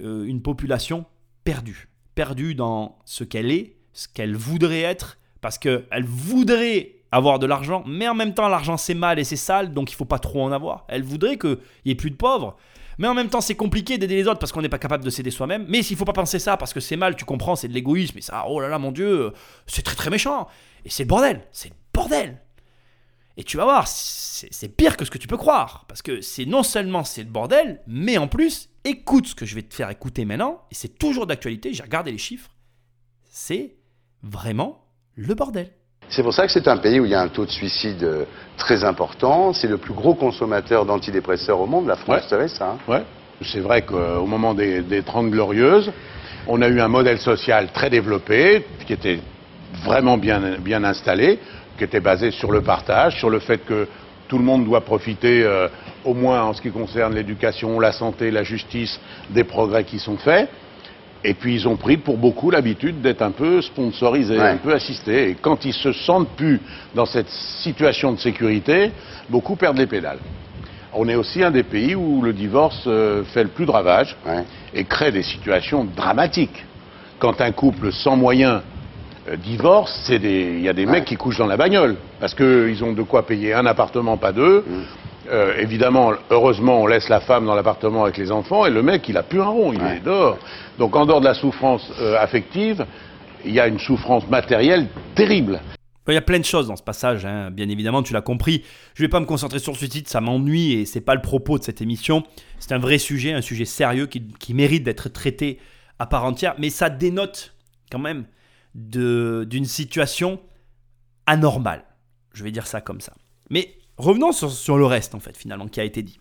euh, une population perdue. Perdue dans ce qu'elle est, ce qu'elle voudrait être, parce qu'elle voudrait avoir de l'argent, mais en même temps, l'argent c'est mal et c'est sale, donc il faut pas trop en avoir. Elle voudrait qu'il n'y ait plus de pauvres. Mais en même temps, c'est compliqué d'aider les autres parce qu'on n'est pas capable de s'aider soi-même. Mais s'il faut pas penser ça parce que c'est mal, tu comprends, c'est de l'égoïsme. Et ça, oh là là, mon Dieu, c'est très très méchant. Et c'est le bordel. C'est le bordel. Et tu vas voir, c'est pire que ce que tu peux croire. Parce que c'est non seulement c'est le bordel, mais en plus, écoute ce que je vais te faire écouter maintenant. Et c'est toujours d'actualité, j'ai regardé les chiffres. C'est vraiment le bordel. C'est pour ça que c'est un pays où il y a un taux de suicide euh, très important. C'est le plus gros consommateur d'antidépresseurs au monde, la France, vous savez ça hein Ouais. C'est vrai qu'au moment des, des 30 glorieuses, on a eu un modèle social très développé, qui était vraiment bien, bien installé, qui était basé sur le partage, sur le fait que tout le monde doit profiter, euh, au moins en ce qui concerne l'éducation, la santé, la justice, des progrès qui sont faits. Et puis ils ont pris pour beaucoup l'habitude d'être un peu sponsorisés, un peu assistés. Et quand ils se sentent plus dans cette situation de sécurité, beaucoup perdent les pédales. On est aussi un des pays où le divorce euh, fait le plus de ravages et crée des situations dramatiques. Quand un couple sans moyens euh, divorce, il y a des mecs qui couchent dans la bagnole parce qu'ils ont de quoi payer un appartement, pas deux. Mm. Euh, évidemment, heureusement, on laisse la femme dans l'appartement avec les enfants et le mec, il a plus un rond, il est dehors. Donc, en dehors de la souffrance euh, affective, il y a une souffrance matérielle terrible. Il y a plein de choses dans ce passage, hein. bien évidemment, tu l'as compris. Je ne vais pas me concentrer sur ce titre, ça m'ennuie et c'est pas le propos de cette émission. C'est un vrai sujet, un sujet sérieux qui, qui mérite d'être traité à part entière, mais ça dénote quand même d'une situation anormale. Je vais dire ça comme ça. Mais revenons sur, le reste, en fait, finalement, qui a été dit.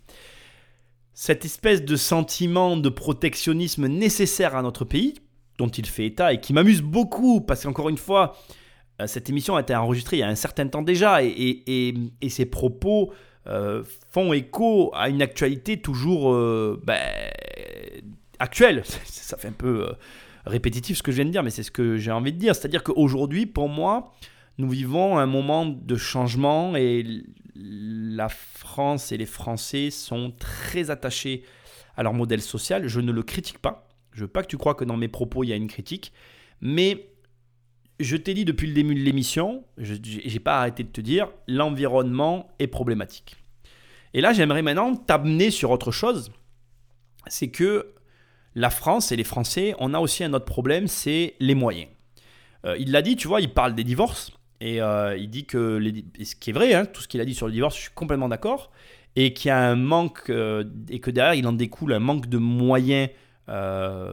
Cette espèce de sentiment de protectionnisme nécessaire à notre pays, dont il fait état et qui m'amuse beaucoup, parce qu'encore une fois, euh, cette émission a été enregistrée il y a un certain temps déjà, et, et, ses propos euh, font écho à une actualité toujours euh, ben, actuelle. Ça fait un peu répétitif ce que je viens de dire, mais c'est ce que j'ai envie de dire. C'est-à-dire qu'aujourd'hui, pour moi, nous vivons un moment de changement et la France et les Français sont très attachés à leur modèle social. Je ne le critique pas. Je veux pas que tu crois que dans mes propos, il y a une critique. Mais je t'ai dit depuis le début de l'émission, je n'ai pas arrêté de te dire, l'environnement est problématique. Et là, j'aimerais maintenant t'amener sur autre chose. C'est que la France et les Français, on a aussi un autre problème, c'est les moyens. Euh, il l'a dit, tu vois, il parle des divorces. Et euh, il dit que, ce qui est vrai, hein, tout ce qu'il a dit sur le divorce, je suis complètement d'accord. Et qu'il y a un manque, euh, et que derrière, il en découle un manque de moyens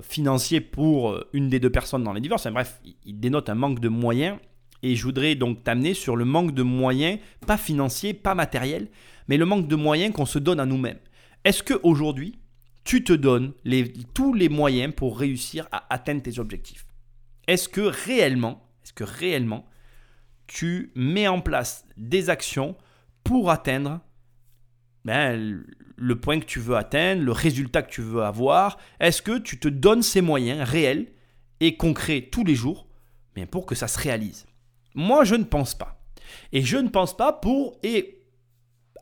financiers pour une des deux personnes dans les divorces. bref, il dénote un manque de moyens. Et je voudrais donc t'amener sur le manque de moyens, pas financiers, pas matériels, mais le manque de moyens qu'on se donne à nous-mêmes. Est-ce qu'aujourd'hui, tu te donnes tous les moyens pour réussir à atteindre tes objectifs? Est-ce que réellement, est-ce que réellement, tu mets en place des actions pour atteindre ben, le point que tu veux atteindre, le résultat que tu veux avoir Est-ce que tu te donnes ces moyens réels et concrets tous les jours mais pour que ça se réalise? Moi, je ne pense pas. Et je ne pense pas pour et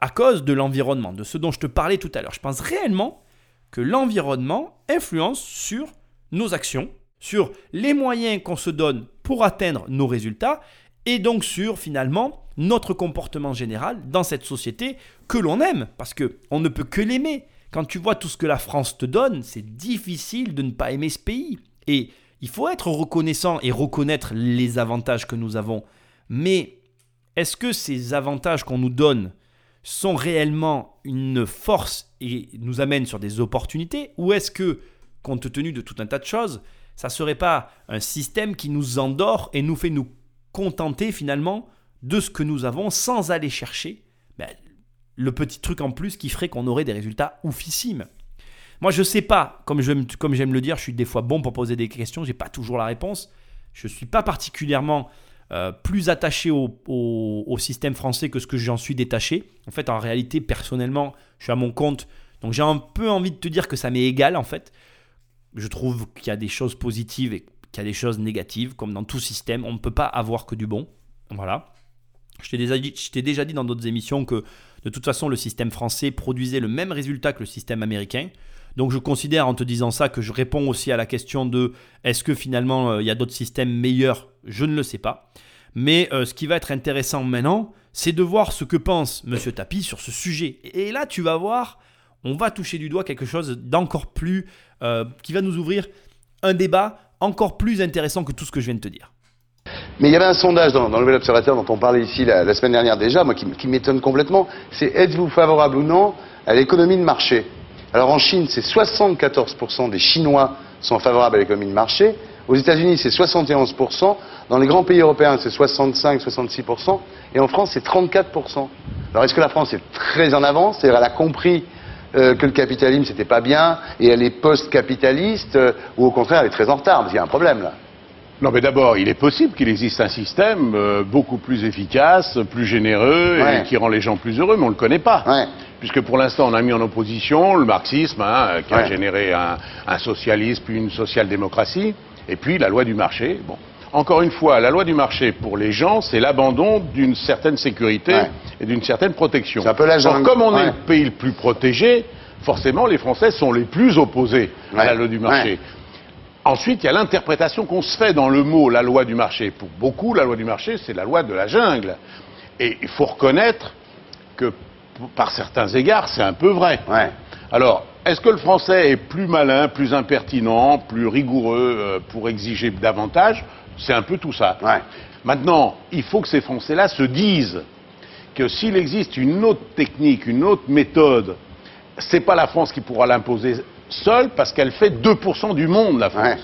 à cause de l'environnement, de ce dont je te parlais tout à l'heure. Je pense réellement que l'environnement influence sur nos actions, sur les moyens qu'on se donne pour atteindre nos résultats et donc sur finalement notre comportement général dans cette société que l'on aime parce que on ne peut que l'aimer. Quand tu vois tout ce que la France te donne, c'est difficile de ne pas aimer ce pays. Et il faut être reconnaissant et reconnaître les avantages que nous avons. Mais est-ce que ces avantages qu'on nous donne sont réellement une force et nous amènent sur des opportunités Ou est-ce que, compte tenu de tout un tas de choses, ça ne serait pas un système qui nous endort et nous fait nous contenter finalement de ce que nous avons sans aller chercher ben, le petit truc en plus qui ferait qu'on aurait des résultats oufissimes Moi, je sais pas, comme j'aime comme j'aime le dire, je suis des fois bon pour poser des questions, j'ai pas toujours la réponse. Je suis pas particulièrement euh, plus attaché au, au, système français que ce que j'en suis détaché. En fait, en réalité, personnellement, je suis à mon compte, donc j'ai un peu envie de te dire que ça m'est égal en fait. Je trouve qu'il y a des choses positives et qu'il y a des choses négatives, comme dans tout système. On ne peut pas avoir que du bon. Voilà. Je t'ai déjà, dit dans d'autres émissions que de toute façon, le système français produisait le même résultat que le système américain. Donc je considère en te disant ça que je réponds aussi à la question de est-ce que finalement euh, il y a d'autres systèmes meilleurs? Je ne le sais pas. Mais euh, ce qui va être intéressant maintenant, c'est de voir ce que pense Monsieur Tapi sur ce sujet. Et là, tu vas voir, on va toucher du doigt quelque chose d'encore plus, euh, qui va nous ouvrir un débat encore plus intéressant que tout ce que je viens de te dire. Mais il y avait un sondage dans, le Nouvel Observateur dont on parlait ici la, semaine dernière déjà, moi qui, m'étonne complètement, c'est êtes-vous favorable ou non à l'économie de marché? Alors en Chine, c'est 74% des Chinois sont favorables à l'économie de marché. Aux États-Unis, c'est 71%. Dans les grands pays européens, c'est 65-66%. Et en France, c'est 34%. Alors est-ce que la France est très en avance? C'est-à-dire elle a compris euh, que le capitalisme, c'était pas bien, et elle est post-capitaliste, euh, ou au contraire, elle est très en retard Parce qu'il y a un problème là. Non, mais d'abord, il est possible qu'il existe un système euh, beaucoup plus efficace, plus généreux et qui rend les gens plus heureux, mais on ne le connaît pas. Puisque pour l'instant, on a mis en opposition le marxisme, hein, qui a généré un, un, socialisme, puis une social-démocratie, et puis la loi du marché. Bon. Encore une fois, la loi du marché pour les gens, c'est l'abandon d'une certaine sécurité et d'une certaine protection. La comme on est le pays le plus protégé, forcément, les Français sont les plus opposés à la loi du marché. Ensuite, il y a l'interprétation qu'on se fait dans le mot la loi du marché. Pour beaucoup, la loi du marché, c'est la loi de la jungle. Et il faut reconnaître que, par certains égards, c'est un peu vrai. Alors, est-ce que le français est plus malin, plus impertinent, plus rigoureux euh, pour exiger davantage? C'est un peu tout ça. Maintenant, il faut que ces Français-là se disent que s'il existe une autre technique, une autre méthode, c'est pas la France qui pourra l'imposer seule parce qu'elle fait 2% du monde, la France.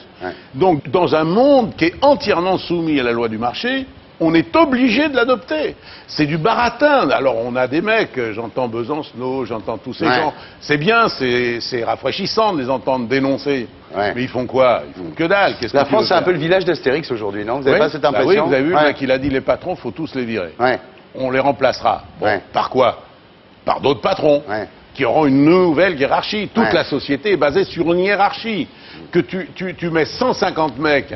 Donc, dans un monde qui est entièrement soumis à la loi du marché, on est obligé de l'adopter. C'est du baratin. Alors, on a des mecs, j'entends Besancenot, j'entends tous ces gens. C'est bien, c'est rafraîchissant de les entendre dénoncer. Mais ils font quoi? Ils font que dalle. la France, c'est un peu le village d'Astérix aujourd'hui, non? Vous n'avez pas cette impression bah Oui, vous avez vu, le mec, il a dit les patrons, faut tous les virer. On les remplacera. par quoi? Par d'autres patrons qui auront une nouvelle hiérarchie. Toute la société est basée sur une hiérarchie. Que tu, tu, tu, mets 150 mecs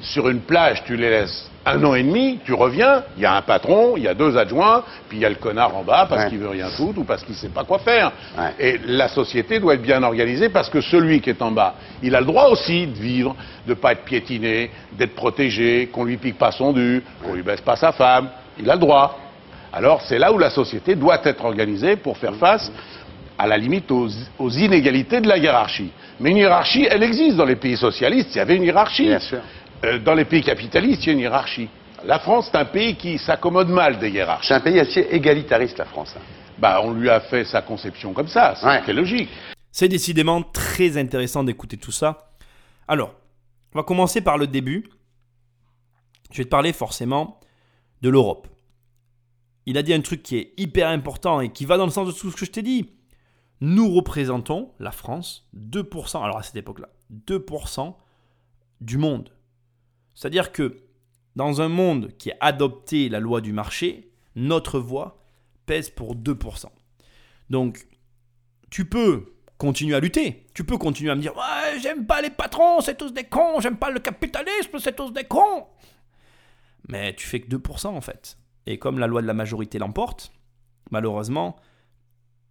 sur une plage, tu les laisses un an et demi, tu reviens, il y a un patron, il y a deux adjoints, puis il y a le connard en bas parce qu'il veut rien foutre ou parce qu'il sait pas quoi faire. Et la société doit être bien organisée parce que celui qui est en bas, il a le droit aussi de vivre, de pas être piétiné, d'être protégé, qu'on lui pique pas son dû, qu'on lui baisse pas sa femme. Il a le droit. Alors c'est là où la société doit être organisée pour faire face à la limite aux, inégalités de la hiérarchie. Mais une hiérarchie, elle existe dans les pays socialistes, il y avait une hiérarchie. Bien sûr. Euh, dans les pays capitalistes, il y a une hiérarchie. La France, c'est un pays qui s'accommode mal des hiérarchies. C'est un pays assez égalitariste, la France. Bah, on lui a fait sa conception comme ça, c'est logique. C'est décidément très intéressant d'écouter tout ça. Alors, on va commencer par le début. Je vais te parler forcément de l'Europe. Il a dit un truc qui est hyper important et qui va dans le sens de tout ce que je t'ai dit nous représentons, la France, 2%, alors à cette époque-là, 2% du monde. C'est-à-dire que dans un monde qui a adopté la loi du marché, notre voix pèse pour 2%. Donc, tu peux continuer à lutter. Tu peux continuer à me dire Ouais, j'aime pas les patrons, c'est tous des cons, j'aime pas le capitalisme, c'est tous des cons. Mais tu fais que 2% en fait. Et comme la loi de la majorité l'emporte, malheureusement,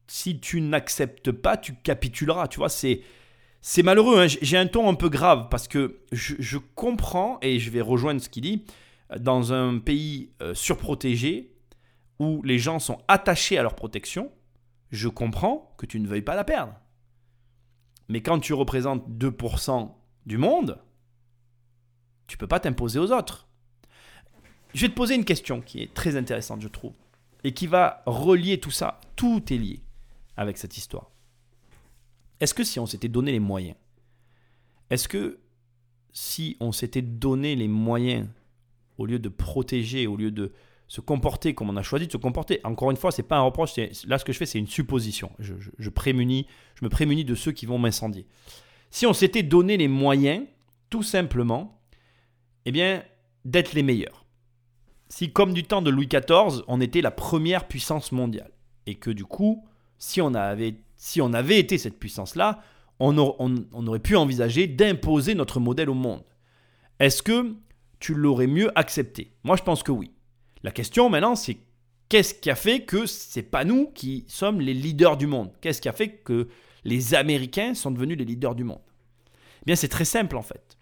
si tu n'acceptes pas, tu capituleras. Tu vois, c'est. C'est malheureux, hein. j'ai un ton un peu grave parce que je, comprends, et je vais rejoindre ce qu'il dit, dans un pays euh, surprotégé, où les gens sont attachés à leur protection, je comprends que tu ne veuilles pas la perdre. Mais quand tu représentes 2% du monde, tu peux pas t'imposer aux autres. Je vais te poser une question qui est très intéressante, je trouve, et qui va relier tout ça. Tout est lié avec cette histoire. Est-ce que si on s'était donné les moyens, est-ce que si on s'était donné les moyens, au lieu de protéger, au lieu de se comporter comme on a choisi de se comporter. Encore une fois, c'est pas un reproche. Là, ce que je fais, c'est une supposition. Je, prémunis, je me prémunis de ceux qui vont m'incendier. Si on s'était donné les moyens, tout simplement, eh bien, d'être les meilleurs. Si, comme du temps de Louis XIV, on était la première puissance mondiale, et que du coup, si on avait, si on avait été cette puissance-là, on, aurait pu envisager d'imposer notre modèle au monde. Est-ce que tu l'aurais mieux accepté? Moi, je pense que oui. La question maintenant, c'est qu'est-ce qui a fait que c'est pas nous qui sommes les leaders du monde? Qu'est-ce qui a fait que les Américains sont devenus les leaders du monde? Eh Bien, c'est très simple en fait.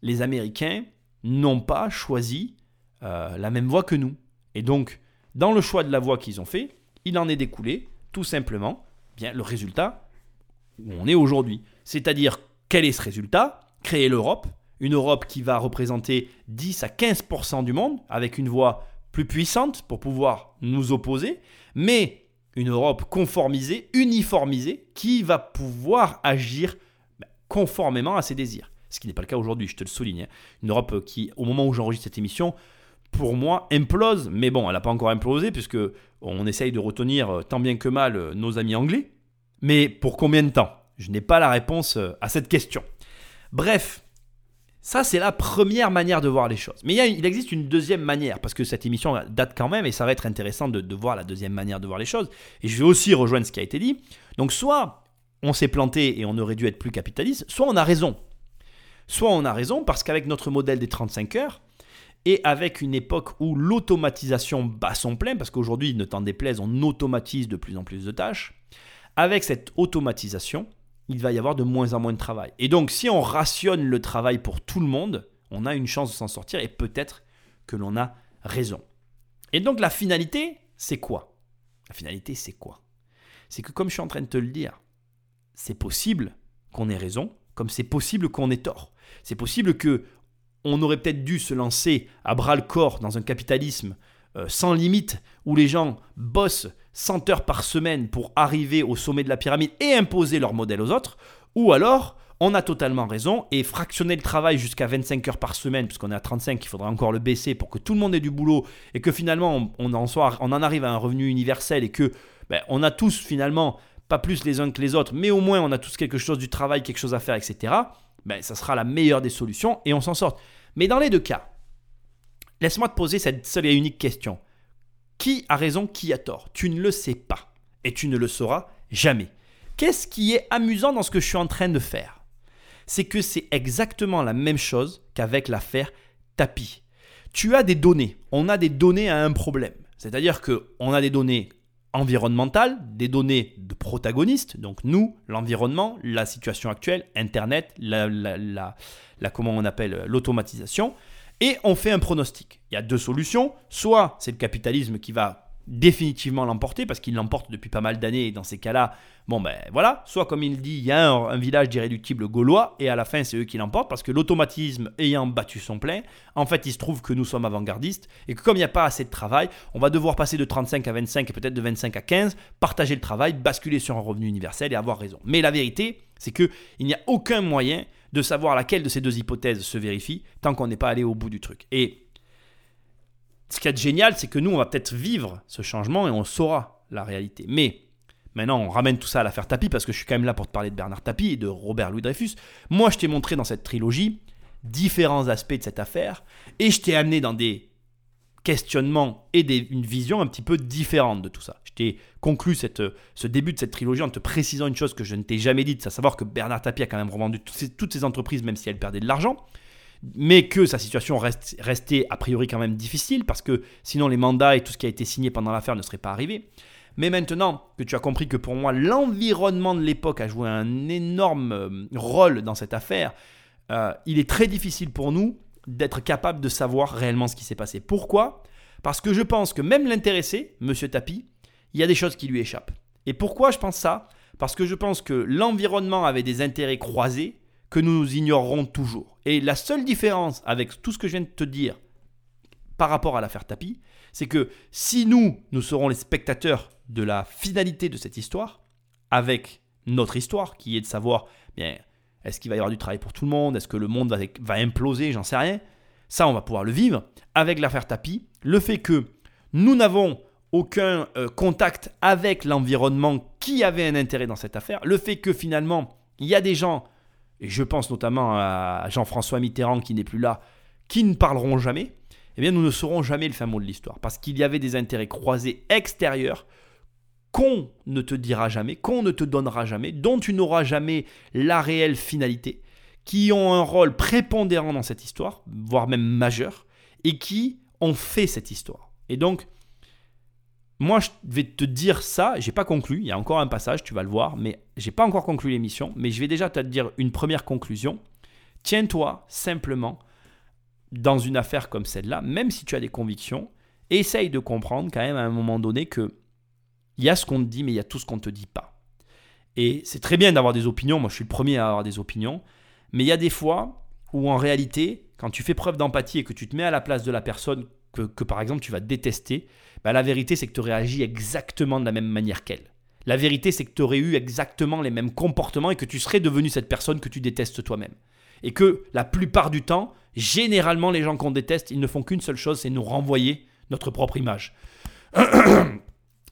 Les Américains n'ont pas choisi euh, la même voie que nous. Et donc, dans le choix de la voie qu'ils ont fait, il en est découlé tout simplement le résultat où on est aujourd'hui. C'est-à-dire, quel est ce résultat? Créer l'Europe, une Europe qui va représenter 10 à 15% du monde, avec une voix plus puissante pour pouvoir nous opposer, mais une Europe conformisée, uniformisée, qui va pouvoir agir bah, conformément à ses désirs. Ce qui n'est pas le cas aujourd'hui, je te le souligne. Hein. Une Europe qui, au moment où j'enregistre cette émission, pour moi, implose, mais bon, elle n'a pas encore implosé, puisque on essaye de retenir euh, tant bien que mal euh, nos amis anglais. Mais pour combien de temps? Je n'ai pas la réponse euh, à cette question. Bref, ça, c'est la première manière de voir les choses. Mais il, existe une deuxième manière, parce que cette émission date quand même, et ça va être intéressant de, voir la deuxième manière de voir les choses. Et je vais aussi rejoindre ce qui a été dit. Donc, soit on s'est planté et on aurait dû être plus capitaliste, soit on a raison. Soit on a raison parce qu'avec notre modèle des 35 heures, et avec une époque où l'automatisation bat son plein, parce qu'aujourd'hui, ne t'en déplaise, on automatise de plus en plus de tâches, avec cette automatisation, il va y avoir de moins en moins de travail. Et donc, si on rationne le travail pour tout le monde, on a une chance de s'en sortir et peut-être que l'on a raison. Et donc, la finalité, c'est quoi? La finalité, c'est quoi? C'est que, comme je suis en train de te le dire, c'est possible qu'on ait raison, comme c'est possible qu'on ait tort. C'est possible que on aurait peut-être dû se lancer à bras le corps dans un capitalisme euh, sans limite, où les gens bossent 100 heures par semaine pour arriver au sommet de la pyramide et imposer leur modèle aux autres, ou alors on a totalement raison et fractionner le travail jusqu'à 25 heures par semaine, puisqu'on est à 35, il faudra encore le baisser pour que tout le monde ait du boulot et que finalement on en, arrive à un revenu universel et que ben, on a tous finalement, pas plus les uns que les autres, mais au moins on a tous quelque chose du travail, quelque chose à faire, etc. Ben, ça sera la meilleure des solutions et on s'en sort. Mais dans les deux cas, Laisse-moi te poser cette seule et unique question. Qui a raison, qui a tort? Tu ne le sais pas. Et tu ne le sauras jamais. Qu'est-ce qui est amusant dans ce que je suis en train de faire? C'est que c'est exactement la même chose qu'avec l'affaire tapis. Tu as des données. On a des données à un problème. C'est-à-dire qu'on a des données environnementales, des données de protagonistes, donc nous, l'environnement, la situation actuelle, Internet, la, la comment on appelle l'automatisation, et on fait un pronostic. Il y a deux solutions. Soit c'est le capitalisme qui va définitivement l'emporter parce qu'il l'emporte depuis pas mal d'années et dans ces cas-là, bon ben voilà, soit comme il dit, il y a un, village d'irréductibles gaulois et à la fin c'est eux qui l'emportent parce que l'automatisme ayant battu son plein, en fait il se trouve que nous sommes avant-gardistes et que comme il n'y a pas assez de travail, on va devoir passer de 35 à 25 et peut-être de 25 à 15, partager le travail, basculer sur un revenu universel et avoir raison. Mais la vérité, c'est qu'il n'y a aucun moyen de savoir laquelle de ces deux hypothèses se vérifie tant qu'on n'est pas allé au bout du truc. Et ce qui est génial, c'est que nous, on va peut-être vivre ce changement et on saura la réalité. Mais maintenant, on ramène tout ça à l'affaire Tapie parce que je suis quand même là pour te parler de Bernard Tapie et de Robert Louis Dreyfus. Moi, je t'ai montré dans cette trilogie différents aspects de cette affaire et je t'ai amené dans des questionnements et une vision un petit peu différente de tout ça. Je t'ai conclu ce début de cette trilogie en te précisant une chose que je ne t'ai jamais dite, à savoir que Bernard Tapie a quand même revendu toutes ses, entreprises même si elle perdait de l'argent, mais que sa situation reste, restait a priori quand même difficile parce que sinon les mandats et tout ce qui a été signé pendant l'affaire ne seraient pas arrivés. Mais maintenant que tu as compris que pour moi l'environnement de l'époque a joué un énorme euh, rôle dans cette affaire, euh, il est très difficile pour nous d'être capable de savoir réellement ce qui s'est passé. Pourquoi? Parce que je pense que même l'intéressé, Monsieur Tapi, il y a des choses qui lui échappent. Et pourquoi je pense ça? Parce que je pense que l'environnement avait des intérêts croisés que nous ignorerons toujours. Et la seule différence avec tout ce que je viens de te dire par rapport à l'affaire Tapi, c'est que si nous, nous serons les spectateurs de la finalité de cette histoire, avec notre histoire, qui est de savoir, bien, est-ce qu'il va y avoir du travail pour tout le monde Est-ce que le monde va, imploser J'en sais rien. Ça, on va pouvoir le vivre. Avec l'affaire Tapi, le fait que Nous n'avons aucun euh, contact avec l'environnement qui avait un intérêt dans cette affaire. Le fait que finalement, il y a des gens, et je pense notamment à Jean-François Mitterrand qui n'est plus là, qui ne parleront jamais, eh bien nous ne saurons jamais le fin mot de l'histoire. Parce qu'il y avait des intérêts croisés extérieurs qu'on ne te dira jamais, qu'on ne te donnera jamais, dont tu n'auras jamais la réelle finalité, qui ont un rôle prépondérant dans cette histoire, voire même majeur, et qui ont fait cette histoire. Et donc, moi, je vais te dire ça. J'ai pas conclu. Il y a encore un passage, tu vas le voir, mais j'ai pas encore conclu l'émission. Mais je vais déjà te dire une première conclusion. Tiens-toi simplement dans une affaire comme celle-là, même si tu as des convictions, essaye de comprendre quand même à un moment donné que il y a ce qu'on te dit, mais il y a tout ce qu'on ne te dit pas. Et c'est très bien d'avoir des opinions. Moi, je suis le premier à avoir des opinions. Mais il y a des fois où, en réalité, quand tu fais preuve d'empathie et que tu te mets à la place de la personne que, par exemple, tu vas détester, bah, la vérité, c'est que tu agi exactement de la même manière qu'elle. La vérité, c'est que tu aurais eu exactement les mêmes comportements et que tu serais devenu cette personne que tu détestes toi-même. Et que la plupart du temps, généralement, les gens qu'on déteste, ils ne font qu'une seule chose, c'est nous renvoyer notre propre image.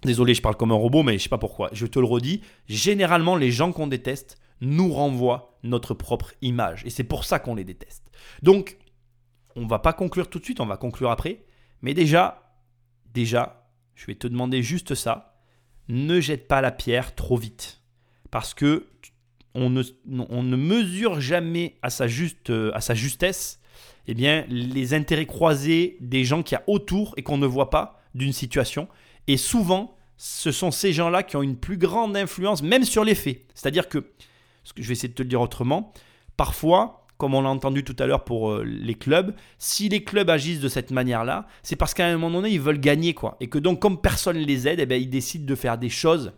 Désolé, je parle comme un robot, mais je sais pas pourquoi. Je te le redis, généralement, les gens qu'on déteste nous renvoient notre propre image. Et c'est pour ça qu'on les déteste. Donc, on va pas conclure tout de suite, on va conclure après. Mais déjà, déjà, je vais te demander juste ça. Ne jette pas la pierre trop vite. Parce que on ne, mesure jamais à sa, juste, à sa justesse eh bien, les intérêts croisés des gens qui y a autour et qu'on ne voit pas d'une situation. Et souvent, ce sont ces gens-là qui ont une plus grande influence, même sur les faits. C'est-à-dire que, ce que je vais essayer de te le dire autrement, parfois, comme on l'a entendu tout à l'heure pour euh, les clubs, si les clubs agissent de cette manière-là, c'est parce qu'à un moment donné, ils veulent gagner, quoi. Et que donc, comme personne ne les aide, eh bien, ils décident de faire des choses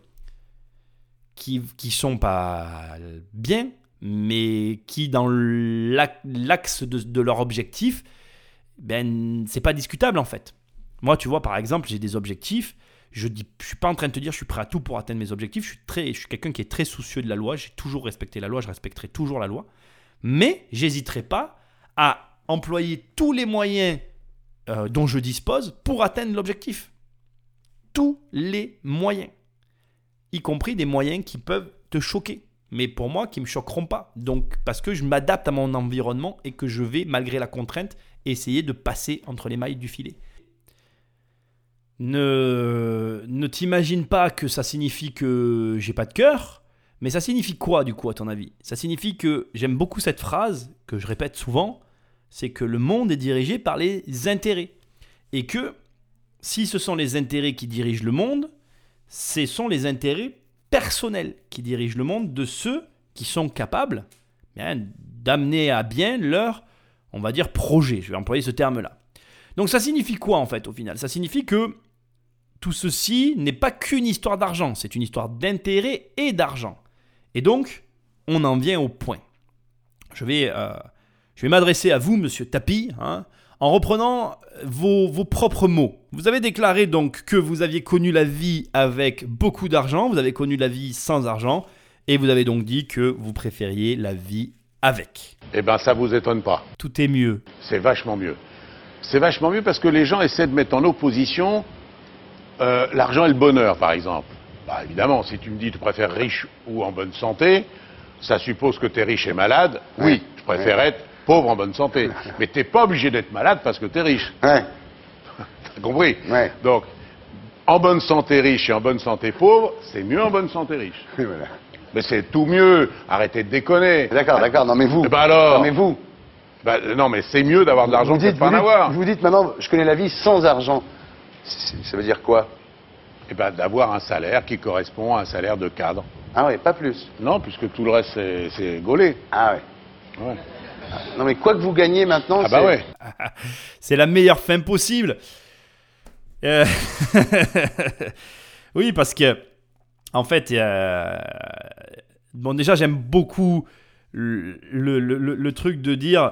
qui ne sont pas bien, mais qui, dans l'axe de, de leur objectif, ben, c'est pas discutable en fait. Moi, tu vois, par exemple, j'ai des objectifs je ne je suis pas en train de te dire je suis prêt à tout pour atteindre mes objectifs. Je suis, je suis quelqu'un qui est très soucieux de la loi. J'ai toujours respecté la loi. Je respecterai toujours la loi. Mais j'hésiterai pas à employer tous les moyens euh, dont je dispose pour atteindre l'objectif. Tous les moyens. Y compris des moyens qui peuvent te choquer. Mais pour moi, qui me choqueront pas. Donc, parce que je m'adapte à mon environnement et que je vais, malgré la contrainte, essayer de passer entre les mailles du filet. Ne, ne t'imagine pas que ça signifie que j'ai pas de cœur, mais ça signifie quoi du coup à ton avis? Ça signifie que j'aime beaucoup cette phrase que je répète souvent, c'est que le monde est dirigé par les intérêts. Et que si ce sont les intérêts qui dirigent le monde, ce sont les intérêts personnels qui dirigent le monde de ceux qui sont capables d'amener à bien leur, on va dire, projet. Je vais employer ce terme-là. Donc ça signifie quoi en fait au final? Ça signifie que tout ceci n'est pas qu'une histoire d'argent, c'est une histoire d'intérêt et d'argent. Et donc, on en vient au point. Je vais, euh, je vais m'adresser à vous, monsieur Tapi, hein, en reprenant vos, vos, propres mots. Vous avez déclaré donc que vous aviez connu la vie avec beaucoup d'argent, vous avez connu la vie sans argent, et vous avez donc dit que vous préfériez la vie avec. Eh bien, ça vous étonne pas. Tout est mieux. C'est vachement mieux. C'est vachement mieux parce que les gens essaient de mettre en opposition euh, l'argent et le bonheur, par exemple. Bah, évidemment, si tu me dis tu préfères riche ou en bonne santé, ça suppose que tu es riche et malade. Oui, je préfère être pauvre en bonne santé. Mais tu n'es pas obligé d'être malade parce que tu es riche. Ouais. T'as compris? Donc, en bonne santé riche et en bonne santé pauvre, c'est mieux en bonne santé riche. Mais c'est tout mieux. Arrêtez de déconner. D'accord, d'accord. Non, mais vous. Bah alors. Non, mais vous. Bah, non, mais c'est mieux d'avoir de l'argent que de pas en avoir. Vous dites maintenant, je connais la vie sans argent. Ça veut dire quoi? Eh bien, d'avoir un salaire qui correspond à un salaire de cadre. Ah oui, pas plus Non, puisque tout le reste, c'est gaulé. Ah oui. Ouais. Non, mais quoi que vous gagnez maintenant, ah bah ouais. c'est la meilleure fin possible. Euh, oui, parce que, en fait, bon, déjà, j'aime beaucoup le, le, le, truc de dire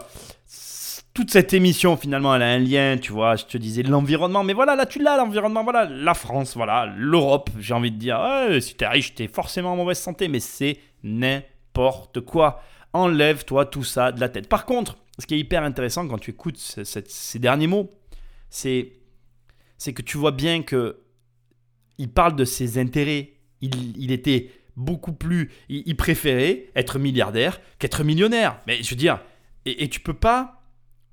toute cette émission, finalement, elle a un lien, tu vois. Je te disais l'environnement, mais voilà, là, tu l'as, l'environnement, voilà, la France, voilà, l'Europe, j'ai envie de dire. si t'es riche, t'es forcément en mauvaise santé, mais c'est n'importe quoi. Enlève-toi tout ça de la tête. Par contre, ce qui est hyper intéressant quand tu écoutes ces derniers mots, c'est que tu vois bien que il parle de ses intérêts. Il, était beaucoup plus. Il, préférait être milliardaire qu'être millionnaire. Mais je veux dire, et tu peux pas,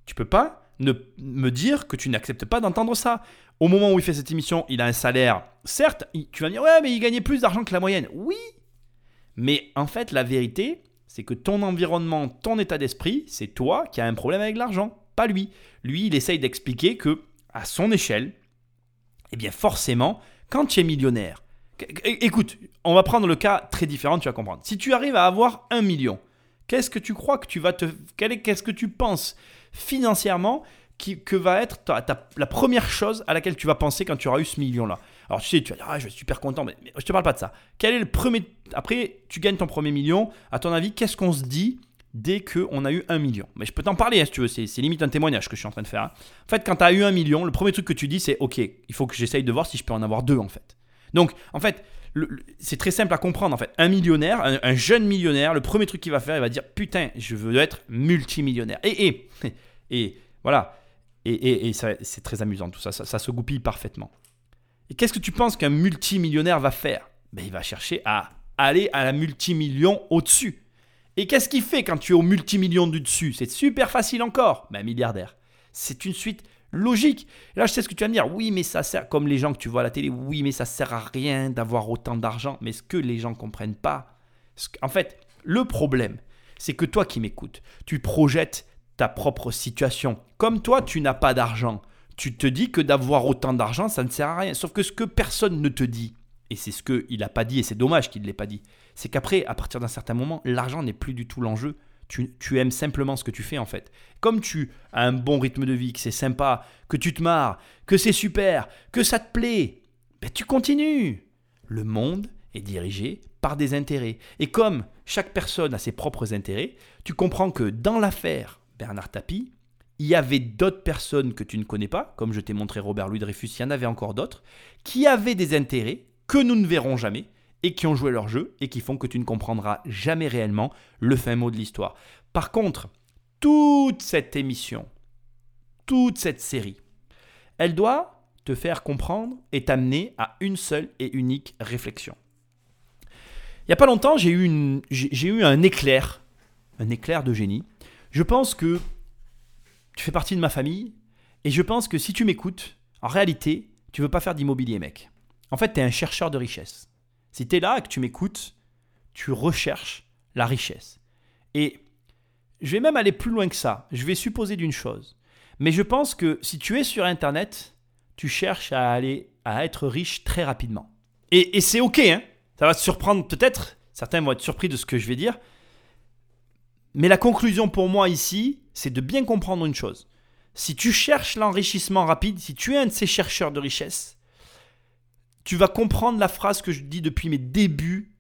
tu peux pas ne me dire que tu n'acceptes pas d'entendre ça. Au moment où il fait cette émission, il a un salaire. Certes, tu vas me dire, ouais, mais il gagnait plus d'argent que la moyenne. Oui, mais en fait, la vérité, c'est que ton environnement, ton état d'esprit, c'est toi qui as un problème avec l'argent, pas lui. Lui, il essaye d'expliquer que, à son échelle, eh bien forcément, quand tu es millionnaire, écoute, on va prendre le cas très différent, tu vas comprendre. Si tu arrives à avoir un million, qu'est-ce que tu crois que tu vas te... Qu'est-ce que tu penses financièrement qui, que va être la première chose à laquelle tu vas penser quand tu auras eu ce million-là Alors tu sais, tu vas dire, ah, je suis super content, mais, je je te parle pas de ça. Quel est le premier... Après, tu gagnes ton premier million, à ton avis, qu'est-ce qu'on se dit dès qu'on a eu un million? Mais je peux t'en parler hein, si tu veux, c'est, limite un témoignage que je suis en train de faire. Hein. En fait, quand tu as eu un million, le premier truc que tu dis, c'est, ok, il faut que j'essaye de voir si je peux en avoir deux, en fait. Donc, en fait, c'est très simple à comprendre en fait. Un millionnaire, un, jeune millionnaire, le premier truc qu'il va faire, il va dire putain, je veux être multimillionnaire. Et, et, et voilà. Et, et, c'est très amusant tout ça, ça, se goupille parfaitement. Et qu'est-ce que tu penses qu'un multimillionnaire va faire? Ben, Il va chercher à aller à la multimillion au-dessus. Et qu'est-ce qu'il fait quand tu es au multimillion du dessus? C'est super facile encore. Ben, milliardaire. C'est une suite logique. Là, je sais ce que tu vas me dire. Oui, mais ça sert, comme les gens que tu vois à la télé, oui, mais ça sert à rien d'avoir autant d'argent. Mais ce que les gens ne comprennent pas, en fait, le problème, c'est que toi qui m'écoutes, tu projettes ta propre situation. Comme toi, tu n'as pas d'argent. Tu te dis que d'avoir autant d'argent, ça ne sert à rien. Sauf que ce que personne ne te dit, et c'est ce qu'il n'a pas dit, et c'est dommage qu'il ne l'ait pas dit, c'est qu'après, à partir d'un certain moment, l'argent n'est plus du tout l'enjeu. Tu, aimes simplement ce que tu fais en fait. Comme tu as un bon rythme de vie, que c'est sympa, que tu te marres, que c'est super, que ça te plaît, ben tu continues. Le monde est dirigé par des intérêts. Et comme chaque personne a ses propres intérêts, tu comprends que dans l'affaire Bernard Tapie, il y avait d'autres personnes que tu ne connais pas, comme je t'ai montré Robert Louis Dreyfus, il y en avait encore d'autres, qui avaient des intérêts que nous ne verrons jamais, et qui ont joué leur jeu et qui font que tu ne comprendras jamais réellement le fin mot de l'histoire. Par contre, toute cette émission, toute cette série, elle doit te faire comprendre et t'amener à une seule et unique réflexion. Il n'y a pas longtemps, j'ai eu, eu un éclair, un éclair de génie. Je pense que tu fais partie de ma famille et je pense que si tu m'écoutes, en réalité, tu veux pas faire d'immobilier, mec. En fait, tu es un chercheur de richesse. Si tu es là et que tu m'écoutes, tu recherches la richesse. Et je vais même aller plus loin que ça. Je vais supposer d'une chose. Mais je pense que si tu es sur Internet, tu cherches à aller à être riche très rapidement. Et, c'est ok, hein ça va te surprendre peut-être. Certains vont être surpris de ce que je vais dire. Mais la conclusion pour moi ici, c'est de bien comprendre une chose. Si tu cherches l'enrichissement rapide, si tu es un de ces chercheurs de richesse, tu vas comprendre la phrase que je dis depuis mes débuts,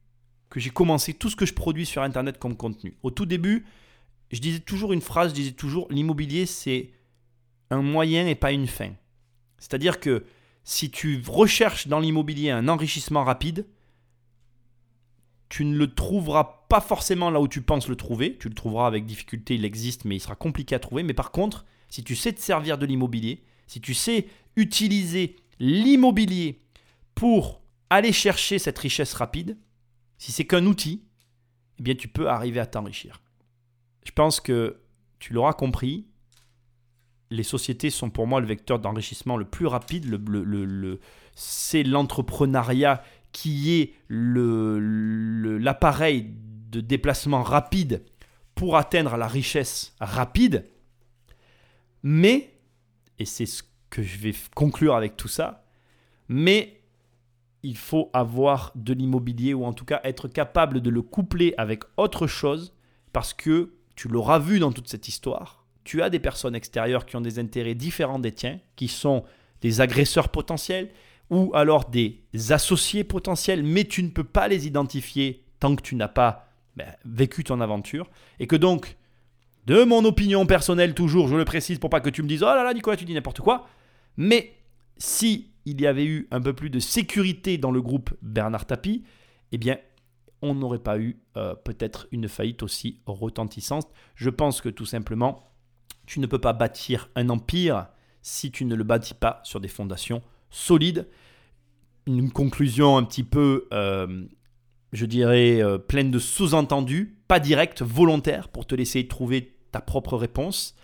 que j'ai commencé tout ce que je produis sur Internet comme contenu. Au tout début, je disais toujours une phrase, je disais toujours, l'immobilier, c'est un moyen et pas une fin. C'est-à-dire que si tu recherches dans l'immobilier un enrichissement rapide, tu ne le trouveras pas forcément là où tu penses le trouver. Tu le trouveras avec difficulté, il existe, mais il sera compliqué à trouver. Mais par contre, si tu sais te servir de l'immobilier, si tu sais utiliser l'immobilier pour aller chercher cette richesse rapide, si c'est qu'un outil, eh bien tu peux arriver à t'enrichir. Je pense que tu l'auras compris, les sociétés sont pour moi le vecteur d'enrichissement le plus rapide. Le, c'est l'entrepreneuriat qui est l'appareil de déplacement rapide pour atteindre la richesse rapide. Mais, et c'est ce que je vais conclure avec tout ça, mais il faut avoir de l'immobilier ou en tout cas être capable de le coupler avec autre chose parce que tu l'auras vu dans toute cette histoire. Tu as des personnes extérieures qui ont des intérêts différents des tiens, qui sont des agresseurs potentiels ou alors des associés potentiels, mais tu ne peux pas les identifier tant que tu n'as pas ben, vécu ton aventure. Et que donc, de mon opinion personnelle toujours, je le précise pour pas que tu me dises Oh là là, Nicolas, tu dis n'importe quoi. Mais si il y avait eu un peu plus de sécurité dans le groupe Bernard Tapie, eh bien, on n'aurait pas eu euh, peut-être une faillite aussi retentissante. Je pense que tout simplement, tu ne peux pas bâtir un empire si tu ne le bâtis pas sur des fondations solide, une conclusion un petit peu, euh, je dirais, euh, pleine de sous-entendus, pas direct, volontaire, pour te laisser trouver ta propre réponse.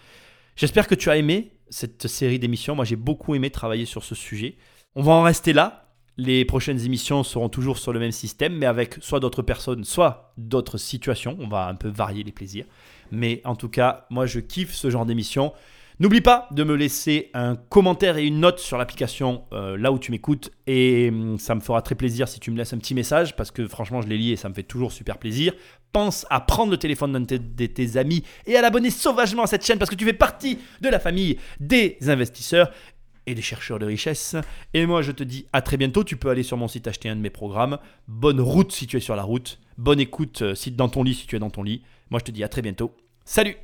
J'espère que tu as aimé cette série d'émissions. Moi, j'ai beaucoup aimé travailler sur ce sujet. On va en rester là. Les prochaines émissions seront toujours sur le même système, mais avec soit d'autres personnes, soit d'autres situations. On va un peu varier les plaisirs. Mais en tout cas, moi, je kiffe ce genre d'émission. N'oublie pas de me laisser un commentaire et une note sur l'application euh, là où tu m'écoutes et hum, ça me fera très plaisir si tu me laisses un petit message parce que franchement je les lis et ça me fait toujours super plaisir. Pense à prendre le téléphone d'un de tes amis et à l'abonner sauvagement à cette chaîne parce que tu fais partie de la famille des investisseurs et des chercheurs de richesse. Et moi je te dis à très bientôt, tu peux aller sur mon site acheter un de mes programmes. Bonne route si tu es sur la route, bonne écoute euh, si dans ton lit si tu es dans ton lit. Moi je te dis à très bientôt. Salut